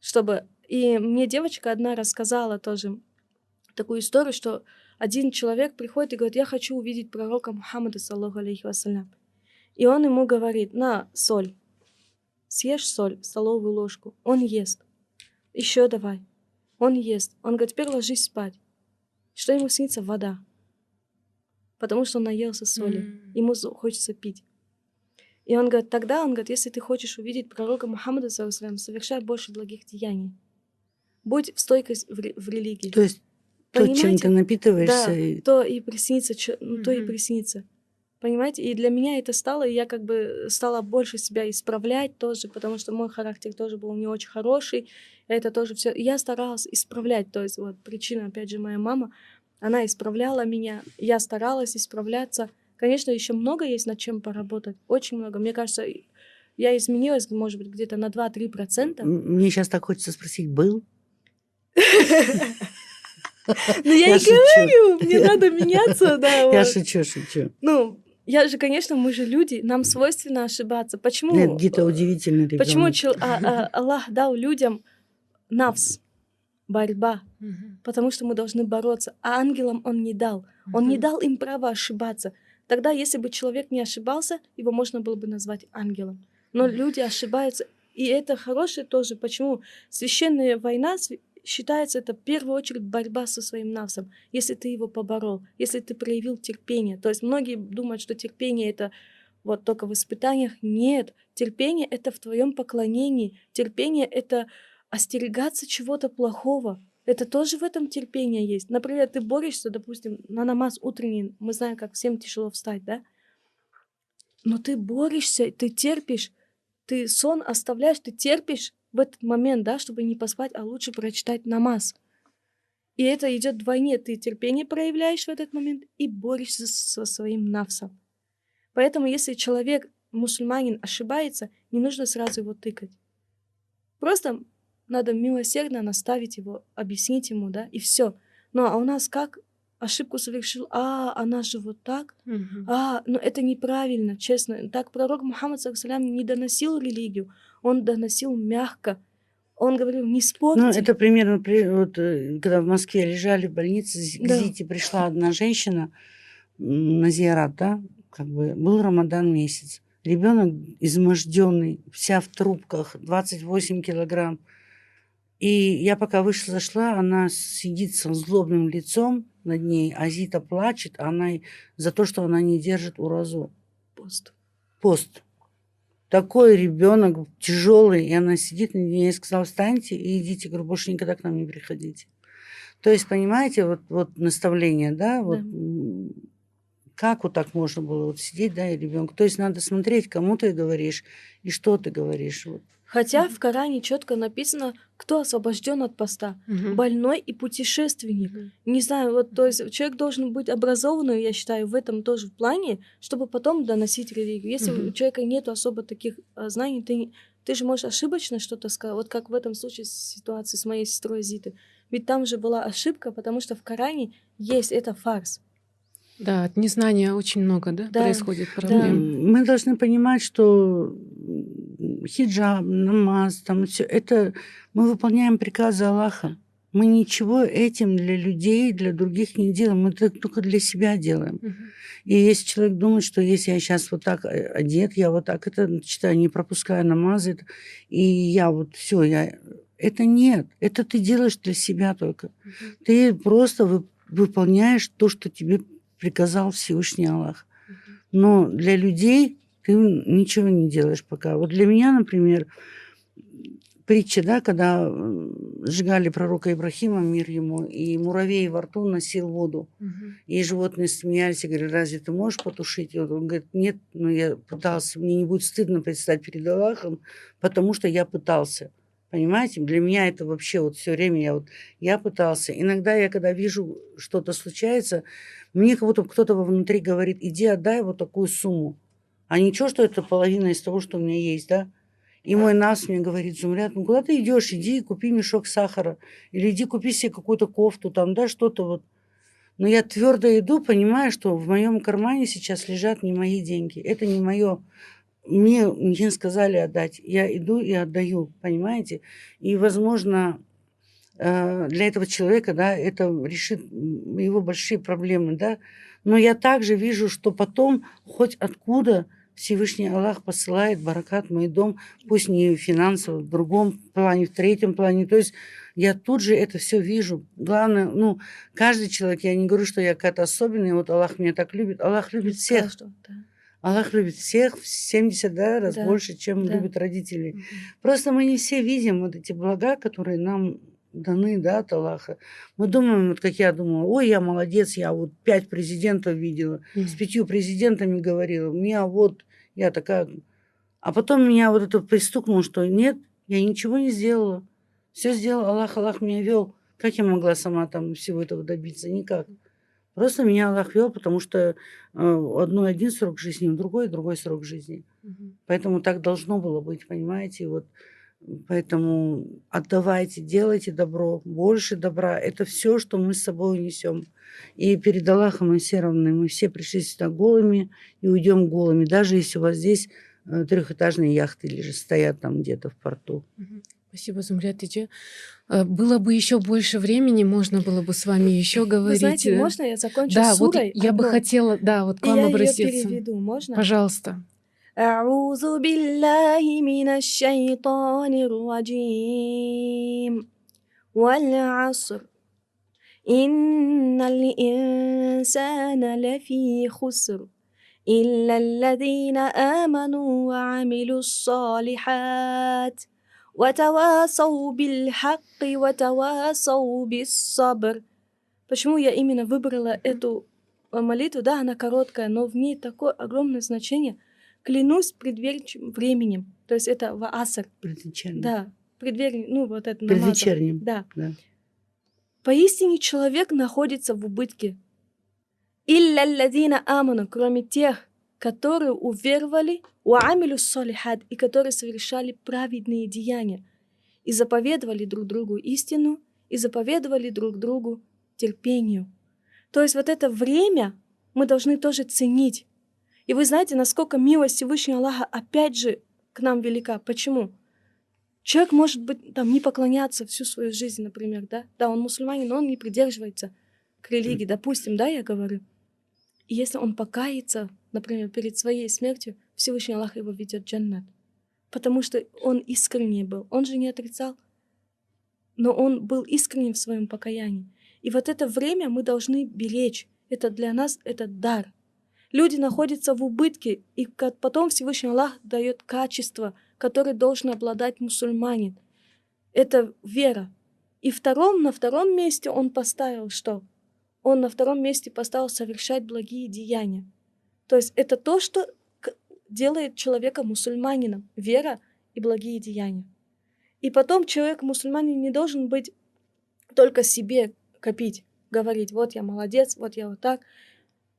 чтобы... И мне девочка одна рассказала тоже такую историю, что один человек приходит и говорит, я хочу увидеть пророка Мухаммада, саллаху алейхи вассалям. И он ему говорит, на, соль. съешь соль, столовую ложку, он ест. Еще давай. Он ест. Он говорит, теперь ложись спать. Что ему снится? Вода. Потому что он наелся соли. М. Ему хочется пить. И он говорит, тогда он говорит, если ты хочешь увидеть пророка Мухаммада, совершай больше благих деяний. Будь в стойкость в, в религии. То есть то, чем Понимаете? ты напитываешься, Да, и- то и приснится, чё- ну, то и приснится. Понимаете? И для меня это стало, и я как бы стала больше себя исправлять тоже, потому что мой характер тоже был не очень хороший. Это тоже все. Я старалась исправлять. То есть вот причина, опять же, моя мама, она исправляла меня, я старалась исправляться. Конечно, еще много есть над чем поработать. Очень много. Мне кажется, я изменилась, может быть, где-то на 2-3%. М, мне сейчас так хочется спросить, был? Но я, и говорю, мне надо меняться, да. [LAUGHS] Я шучу, шучу. Ну, я же, конечно, мы же люди, нам свойственно ошибаться. Почему? Нет, Гита удивительный ребенок. Почему а- а- Аллах дал людям навс, борьба? Мгм. Потому что мы должны бороться. А ангелам он не дал. Он не дал им права ошибаться. Тогда, если бы человек не ошибался, его можно было бы назвать ангелом. Но люди ошибаются. И это хорошее тоже. Почему? Священная война считается это в первую очередь борьба со своим навсом. Если ты его поборол, если ты проявил терпение. То есть многие думают, что терпение это вот только в испытаниях. Нет, терпение это в твоем поклонении. Терпение это остерегаться чего-то плохого. Это тоже в этом терпение есть. Например, ты борешься, допустим, на намаз утренний, мы знаем, как всем тяжело встать, да? Но ты борешься, ты терпишь, ты сон оставляешь, ты терпишь в этот момент, да, чтобы не поспать, а лучше прочитать намаз. И это идет вдвойне. Ты терпение проявляешь в этот момент и борешься со своим навсом. Поэтому, если человек, мусульманин, ошибается, не нужно сразу его тыкать. Просто надо милосердно наставить его, объяснить ему, да, и все. Ну а у нас как ошибку совершил, а, она же вот так, Мгм. а, ну это неправильно, честно. Так пророк Мухаммад саллаллаху не доносил религию, он доносил мягко. Он говорил, не спорьте. Ну, это примерно, при- вот, э, когда в Москве лежали в больнице, к Да. Зите пришла одна женщина на зиарат, да, как бы был Рамадан месяц. Ребенок изможденный, вся в трубках, 28 килограмм. И я пока вышла, зашла, она сидит со злобным лицом над ней, а Зита плачет, а она за то, что она не держит уразу. Пост. Пост. Такой ребенок тяжелый, и она сидит на ней, я сказала, встаньте и идите, говорю, больше никогда к нам не приходите. То есть, понимаете, вот, вот наставление, да, вот Да. как вот так можно было вот сидеть, да, и ребенку. То есть надо смотреть, кому ты говоришь и что ты говоришь. Вот. Хотя в Коране четко написано, кто освобожден от поста. Больной и путешественник. Не знаю, вот, то есть человек должен быть образованным, я считаю, в этом тоже в плане, чтобы потом доносить религию. Если у человека нет особо таких а, знаний, ты, ты же можешь ошибочно что-то сказать, вот как в этом случае с ситуацией с моей сестрой Зиты. Ведь там же была ошибка, потому что в Коране есть это фарс. Да, от незнания очень много, да, Да, происходит да. проблем. М, Мы должны понимать, что хиджаб, намаз, там все это мы выполняем приказы Аллаха. Мы ничего этим для людей, для других не делаем. Мы это только для себя делаем. Мгм. И если человек думает, что если я сейчас вот так э, одет, я вот так это читаю, не пропускаю намазы, это- и я вот все, я... Это нет. Это ты делаешь для себя только. Мгм. Ты просто вы- выполняешь то, что тебе приказал Всевышний Аллах. Но для людей ты ничего не делаешь пока. Вот для меня, например, притча, да, когда м, сжигали пророка Ибрахима, мир ему, и муравей во рту носил воду. Мгм. И животные смеялись и говорили, разве ты можешь потушить? И он говорит, нет, но я пытался, мне не будет стыдно предстать перед Аллахом, потому что я пытался. Понимаете, для меня это вообще вот все время я вот я пытался. Иногда я когда вижу что-то случается, мне как будто кто-то внутри говорит, иди отдай вот такую сумму. А ничего, что это половина из того, что у меня есть, да? И мой нас мне говорит, Зумрят, ну куда ты идешь? Иди и купи мешок сахара. Или иди купи себе какую-то кофту, там, да, что-то вот. Но я твердо иду, понимая, что в моем кармане сейчас лежат не мои деньги. Это не мое. Мне, мне сказали отдать. Я иду и отдаю, понимаете? И, возможно, для этого человека, да, это решит его большие проблемы, да. Но я также вижу, что потом хоть откуда Всевышний Аллах посылает баракат в мой дом, пусть не финансово, в другом плане, в третьем плане. То есть я тут же это все вижу. Главное, ну, каждый человек, я не говорю, что я какая-то особенная, вот Аллах меня так любит. Аллах любит всех. Каждого, да. Аллах любит всех в 70 да, раз Да, больше, чем да. любят родители. Мгм. Просто мы не все видим вот эти блага, которые нам даны, да, от Аллаха. Мы думаем, вот как я думала, ой, я молодец, я вот пять президентов видела, с пятью президентами говорила, у меня вот, я такая... А потом меня вот это пристукнуло, что нет, я ничего не сделала. Все сделал Аллах, Аллах меня вел. Как я могла сама там всего этого добиться? Никак. Просто меня Аллах вел, потому что э, у одной один срок жизни, другой другой срок жизни. Мгм. Поэтому так должно было быть, понимаете? И Вот поэтому отдавайте, делайте добро, больше добра. Это все, что мы с собой унесем. И перед Аллахом мы все равны. Мы все пришли сюда голыми и уйдем голыми. Даже если у вас здесь э, трехэтажные яхты лежат, стоят там где-то в порту. Спасибо, Зумрят Иджи. Э, Было бы еще больше времени, можно было бы с вами еще Вы говорить. знаете, э, можно я закончу Да, вот сурой я бы одной? хотела, да, вот к И вам я ее обратиться. переведу, можно? Пожалуйста. أعوذ بالله من الشيطان الرجيم والعصر إن الإنسان لفي خسر إلا الذين آمنوا وعملوا الصالحات وتواصوا بالحق وتواصوا بالصبر Почему я именно выбрала эту э, молитву? Да, она короткая, но в ней такое огромное значение. Клянусь предвечным временем. То есть это в аср. Предвечерним. Да, преддверие, ну вот это намаза. Предвечерним. Да. Да. Поистине человек находится в убытке. Илля алладина аману, кроме тех, которые уверовали, уамилю солихат, и которые совершали праведные деяния, и заповедовали друг другу истину, и заповедовали друг другу терпению. То есть вот это время мы должны тоже ценить. И вы знаете, насколько милость Всевышнего Аллаха опять же к нам велика. Почему? Человек может быть там не поклоняться всю свою жизнь, например, да? Да, он мусульманин, но он не придерживается к религии, допустим, да, я говорю. И если он покается, например, перед своей смертью, Всевышний Аллах его ведет в джаннат. Потому что он искренний был. Он же не отрицал. Но он был искренним в своем покаянии. И вот это время мы должны беречь. Это для нас это дар. Люди находятся в убытке, и потом Всевышний Аллах дает качество, которое должен обладать мусульманин. Это вера. И втором, на втором месте он поставил что? Он на втором месте поставил совершать благие деяния. То есть это то, что делает человека мусульманином. Вера и благие деяния. И потом человек мусульманин не должен быть только себе копить, говорить, вот я молодец, вот я вот так.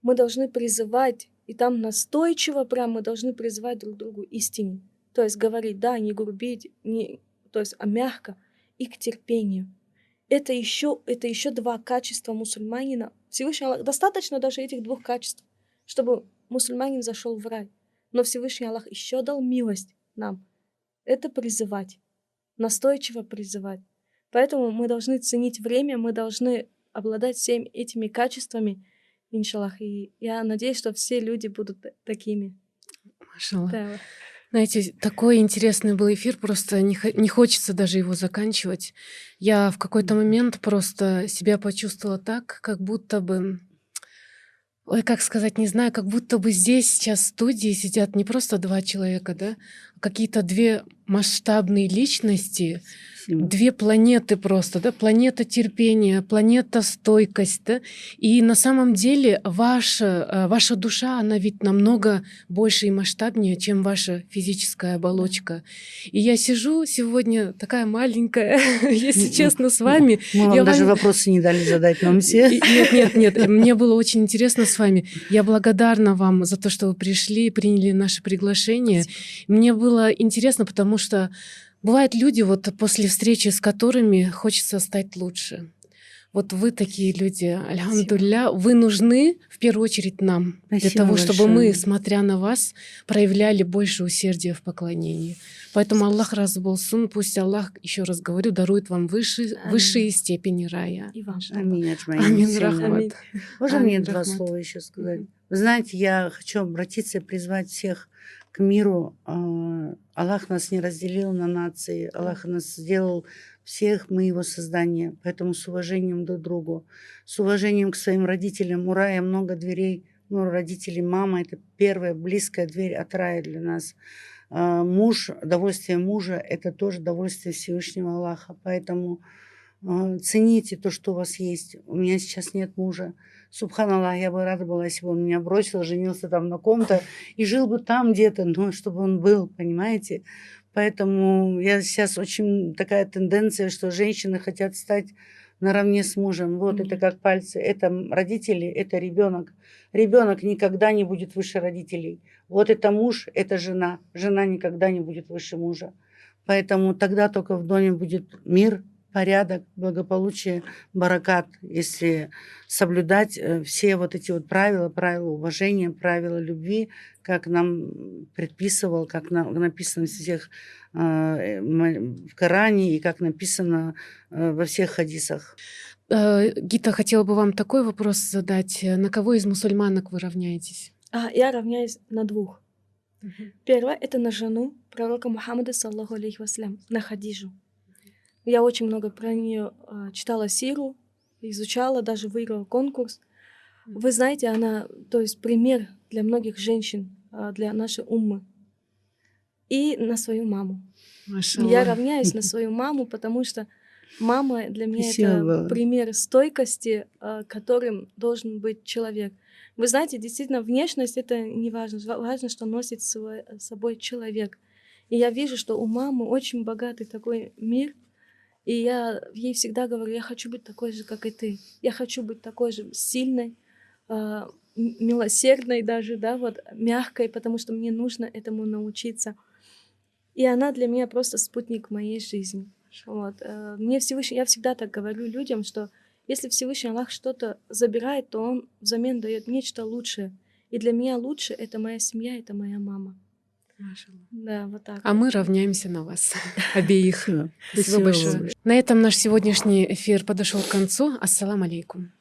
Мы должны призывать, и там настойчиво прям мы должны призывать друг другу истине. То есть говорить, да, не грубить, не, то есть, а мягко и к терпению. Это еще, это еще два качества мусульманина. Всевышний Аллах, достаточно даже этих двух качеств, чтобы мусульманин зашел в рай. Но Всевышний Аллах еще дал милость нам. Это призывать, настойчиво призывать. Поэтому мы должны ценить время, мы должны обладать всеми этими качествами, иншаллах. И я надеюсь, что все люди будут та- такими. Машаллах. Да. Знаете, такой интересный был эфир, просто не, не хочется даже его заканчивать. Я в какой-то момент просто себя почувствовала так, как будто бы... Ой, как сказать, не знаю, как будто бы здесь сейчас в студии сидят не просто два человека, да, а какие-то две масштабные личности, Спасибо. две планеты просто, да, планета терпения, планета стойкость, да, и на самом деле ваша, э, ваша душа, она ведь намного больше и масштабнее, чем ваша физическая оболочка. И я сижу сегодня такая маленькая, [LAUGHS] если честно, с вами. Мы вам Я даже вам- вопросы не дали задать нам все. Нет, нет, нет, мне было очень интересно с вами. Я благодарна вам за то, что вы пришли, приняли наше приглашение. Мне было интересно, потому что бывают люди, вот после встречи с которыми хочется стать лучше. Вот вы такие люди, альхамдулля, вы нужны в первую очередь нам, для Спасибо того, чтобы мы, большое. смотря на вас, проявляли больше усердия в поклонении. Поэтому Аллах разболсун, пусть Аллах, еще раз говорю, дарует вам выше, Аминь. высшие степени рая. И вам. Аминь. Амин Сильно. рахмат. Аминь. Можно Аминь, мне два слова еще сказать? Вы знаете, я хочу обратиться и призвать всех к миру. А, Аллах нас не разделил на нации. Аллах нас сделал всех, мы его создание. Поэтому с уважением друг к другу, с уважением к своим родителям. У рая много дверей. Ну, родители, мама – это первая близкая дверь от рая для нас. А, Муж, довольствие мужа – это тоже довольствие Всевышнего Аллаха. Поэтому а, цените то, что у вас есть. У меня сейчас нет мужа. Субханаллах, я бы рада была, если бы он меня бросил, женился там на ком-то и жил бы там где-то, но чтобы он был, понимаете? Поэтому я сейчас очень такая тенденция, что женщины хотят стать наравне с мужем. Вот это Мгм. как пальцы. Это родители, это ребенок. Ребенок никогда не будет выше родителей. Вот это муж, это жена. Жена никогда не будет выше мужа. Поэтому тогда только в доме будет мир, порядок, благополучие, баракат, если соблюдать э, все вот эти вот правила, правила уважения, правила любви, как нам предписывал, как на- написано в всех э, в Коране и как написано э, во всех хадисах. Гита, хотела бы вам такой вопрос задать. На кого из мусульманок вы равняетесь? А, я равняюсь на двух. Первое — это на жену пророка Мухаммада, саллаху алейхи вассалям, на Хадижу. Я очень много про нее читала сиру, изучала, даже выиграла конкурс. Вы знаете, она, то есть пример для многих женщин, а, для нашей уммы. И на свою маму. Я Машаллах. равняюсь на [LAUGHS] свою маму, потому что мама для меня Спасибо, это пример стойкости, а, которым должен быть человек. Вы знаете, действительно, внешность это не важно. Ва- Важно, что носит с собой- с собой человек. И я вижу, что у мамы очень богатый такой мир. И я ей всегда говорю, я хочу быть такой же, как и ты. Я хочу быть такой же сильной, а, милосердной даже, да, вот мягкой, потому что мне нужно этому научиться. И она для меня просто спутник моей жизни. Вот. э, Мне Всевышний, я всегда так говорю людям, что если Всевышний Аллах что-то забирает, то Он взамен дает нечто лучшее. И для меня лучше это моя семья, это моя мама. Да, вот так. А мы равняемся на вас [LAUGHS] обеих. Спасибо. Спасибо большое. На этом наш сегодняшний эфир подошел к концу. Ассалам алейкум.